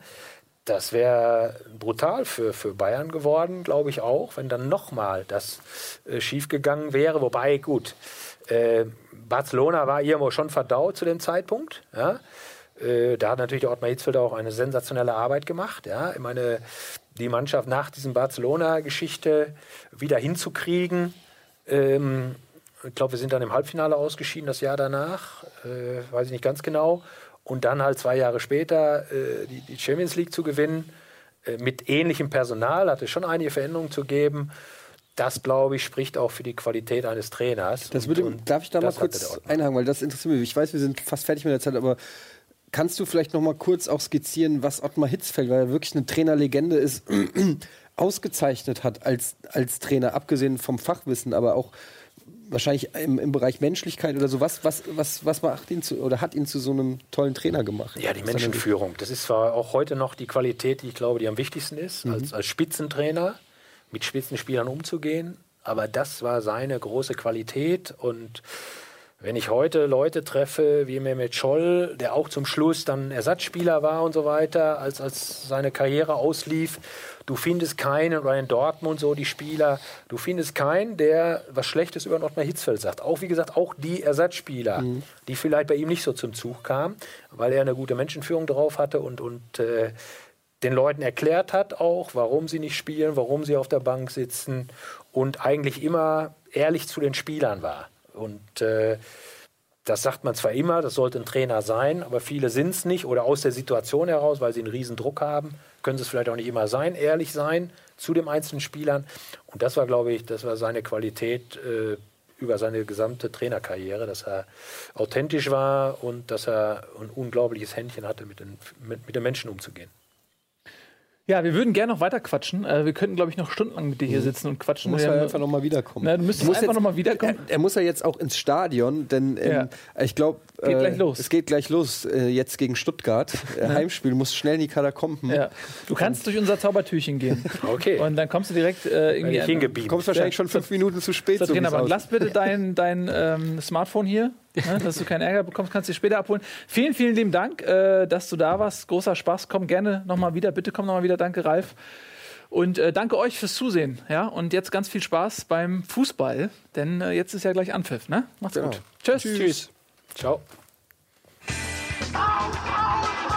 das wäre brutal für, für Bayern geworden, glaube ich auch, wenn dann nochmal das äh, schiefgegangen wäre. Wobei, gut, äh, Barcelona war irgendwo schon verdaut zu dem Zeitpunkt. Ja? Äh, da hat natürlich der Ottmar Hitzfeld auch eine sensationelle Arbeit gemacht. Ja? Ich meine, die Mannschaft nach diesem Barcelona-Geschichte wieder hinzukriegen. Ähm, ich glaube, wir sind dann im Halbfinale ausgeschieden das Jahr danach, äh, weiß ich nicht ganz genau. Und dann halt zwei Jahre später äh, die, die Champions League zu gewinnen, äh, mit ähnlichem Personal, hatte schon einige Veränderungen zu geben. Das, glaube ich, spricht auch für die Qualität eines Trainers. Das würde, und darf ich da mal kurz einhaken, weil das interessiert mich. Ich weiß, wir sind fast fertig mit der Zeit, aber kannst du vielleicht noch mal kurz auch skizzieren, was Ottmar Hitzfeld, weil er wirklich eine Trainerlegende ist, ausgezeichnet hat als, als Trainer, abgesehen vom Fachwissen, aber auch wahrscheinlich im, im Bereich Menschlichkeit oder so. Was, was, was, was macht ihn zu, oder hat ihn zu so einem tollen Trainer gemacht? Ja, die? Menschenführung. Das ist zwar auch heute noch die Qualität, die ich glaube, die am wichtigsten ist, Mhm. als, als Spitzentrainer mit Spitzenspielern umzugehen. Aber das war seine große Qualität. Und wenn ich heute Leute treffe, wie Mehmet Scholl, der auch zum Schluss dann Ersatzspieler war und so weiter, als, als seine Karriere auslief, du findest keinen, in Dortmund so die Spieler, du findest keinen, der was Schlechtes über Ottmar Hitzfeld sagt. Auch, wie gesagt, auch die Ersatzspieler, die vielleicht bei ihm nicht so zum Zug kamen, weil er eine gute Menschenführung drauf hatte und, und äh, den Leuten erklärt hat auch, warum sie nicht spielen, warum sie auf der Bank sitzen und eigentlich immer ehrlich zu den Spielern war. Und äh, das sagt man zwar immer, das sollte ein Trainer sein, aber viele sind es nicht oder aus der Situation heraus, weil sie einen riesen Druck haben, können sie es vielleicht auch nicht immer sein, ehrlich sein zu den einzelnen Spielern. Und das war, glaube ich, das war seine Qualität äh, über seine gesamte Trainerkarriere, dass er authentisch war und dass er ein unglaubliches Händchen hatte, mit den, mit, mit den Menschen umzugehen. Ja, wir würden gerne noch weiter quatschen. Äh, wir könnten, glaube ich, noch stundenlang mit dir hier sitzen und quatschen. Muss Wir er haben- einfach noch mal wiederkommen. Na, du müsstest musst einfach jetzt- noch mal wiederkommen. Er, er muss ja jetzt auch ins Stadion, denn ähm, ich glaube, Geht gleich los. es geht gleich los. Äh, jetzt gegen Stuttgart. Äh, Heimspiel, muss schnell in die Katakomben. ja. Du kannst durch unser Zaubertürchen gehen. Okay. Und dann kommst du direkt äh, irgendwie ich an-. Kommst wahrscheinlich schon fünf Minuten zu spät. so Trainerbank. aussieht. Lass bitte dein, dein ähm, Smartphone hier, ne, dass du keinen Ärger bekommst, kannst du dir später abholen. Vielen, vielen lieben Dank, äh, dass du da warst. Großer Spaß. Komm gerne nochmal wieder. Bitte komm nochmal wieder. Danke, Ralf. Und äh, danke euch fürs Zusehen. Ja? Und jetzt ganz viel Spaß beim Fußball, denn äh, jetzt ist ja gleich Anpfiff. Ne? Macht's Genau. gut. Tschüss. Tschüss. Ciao. Auf, auf,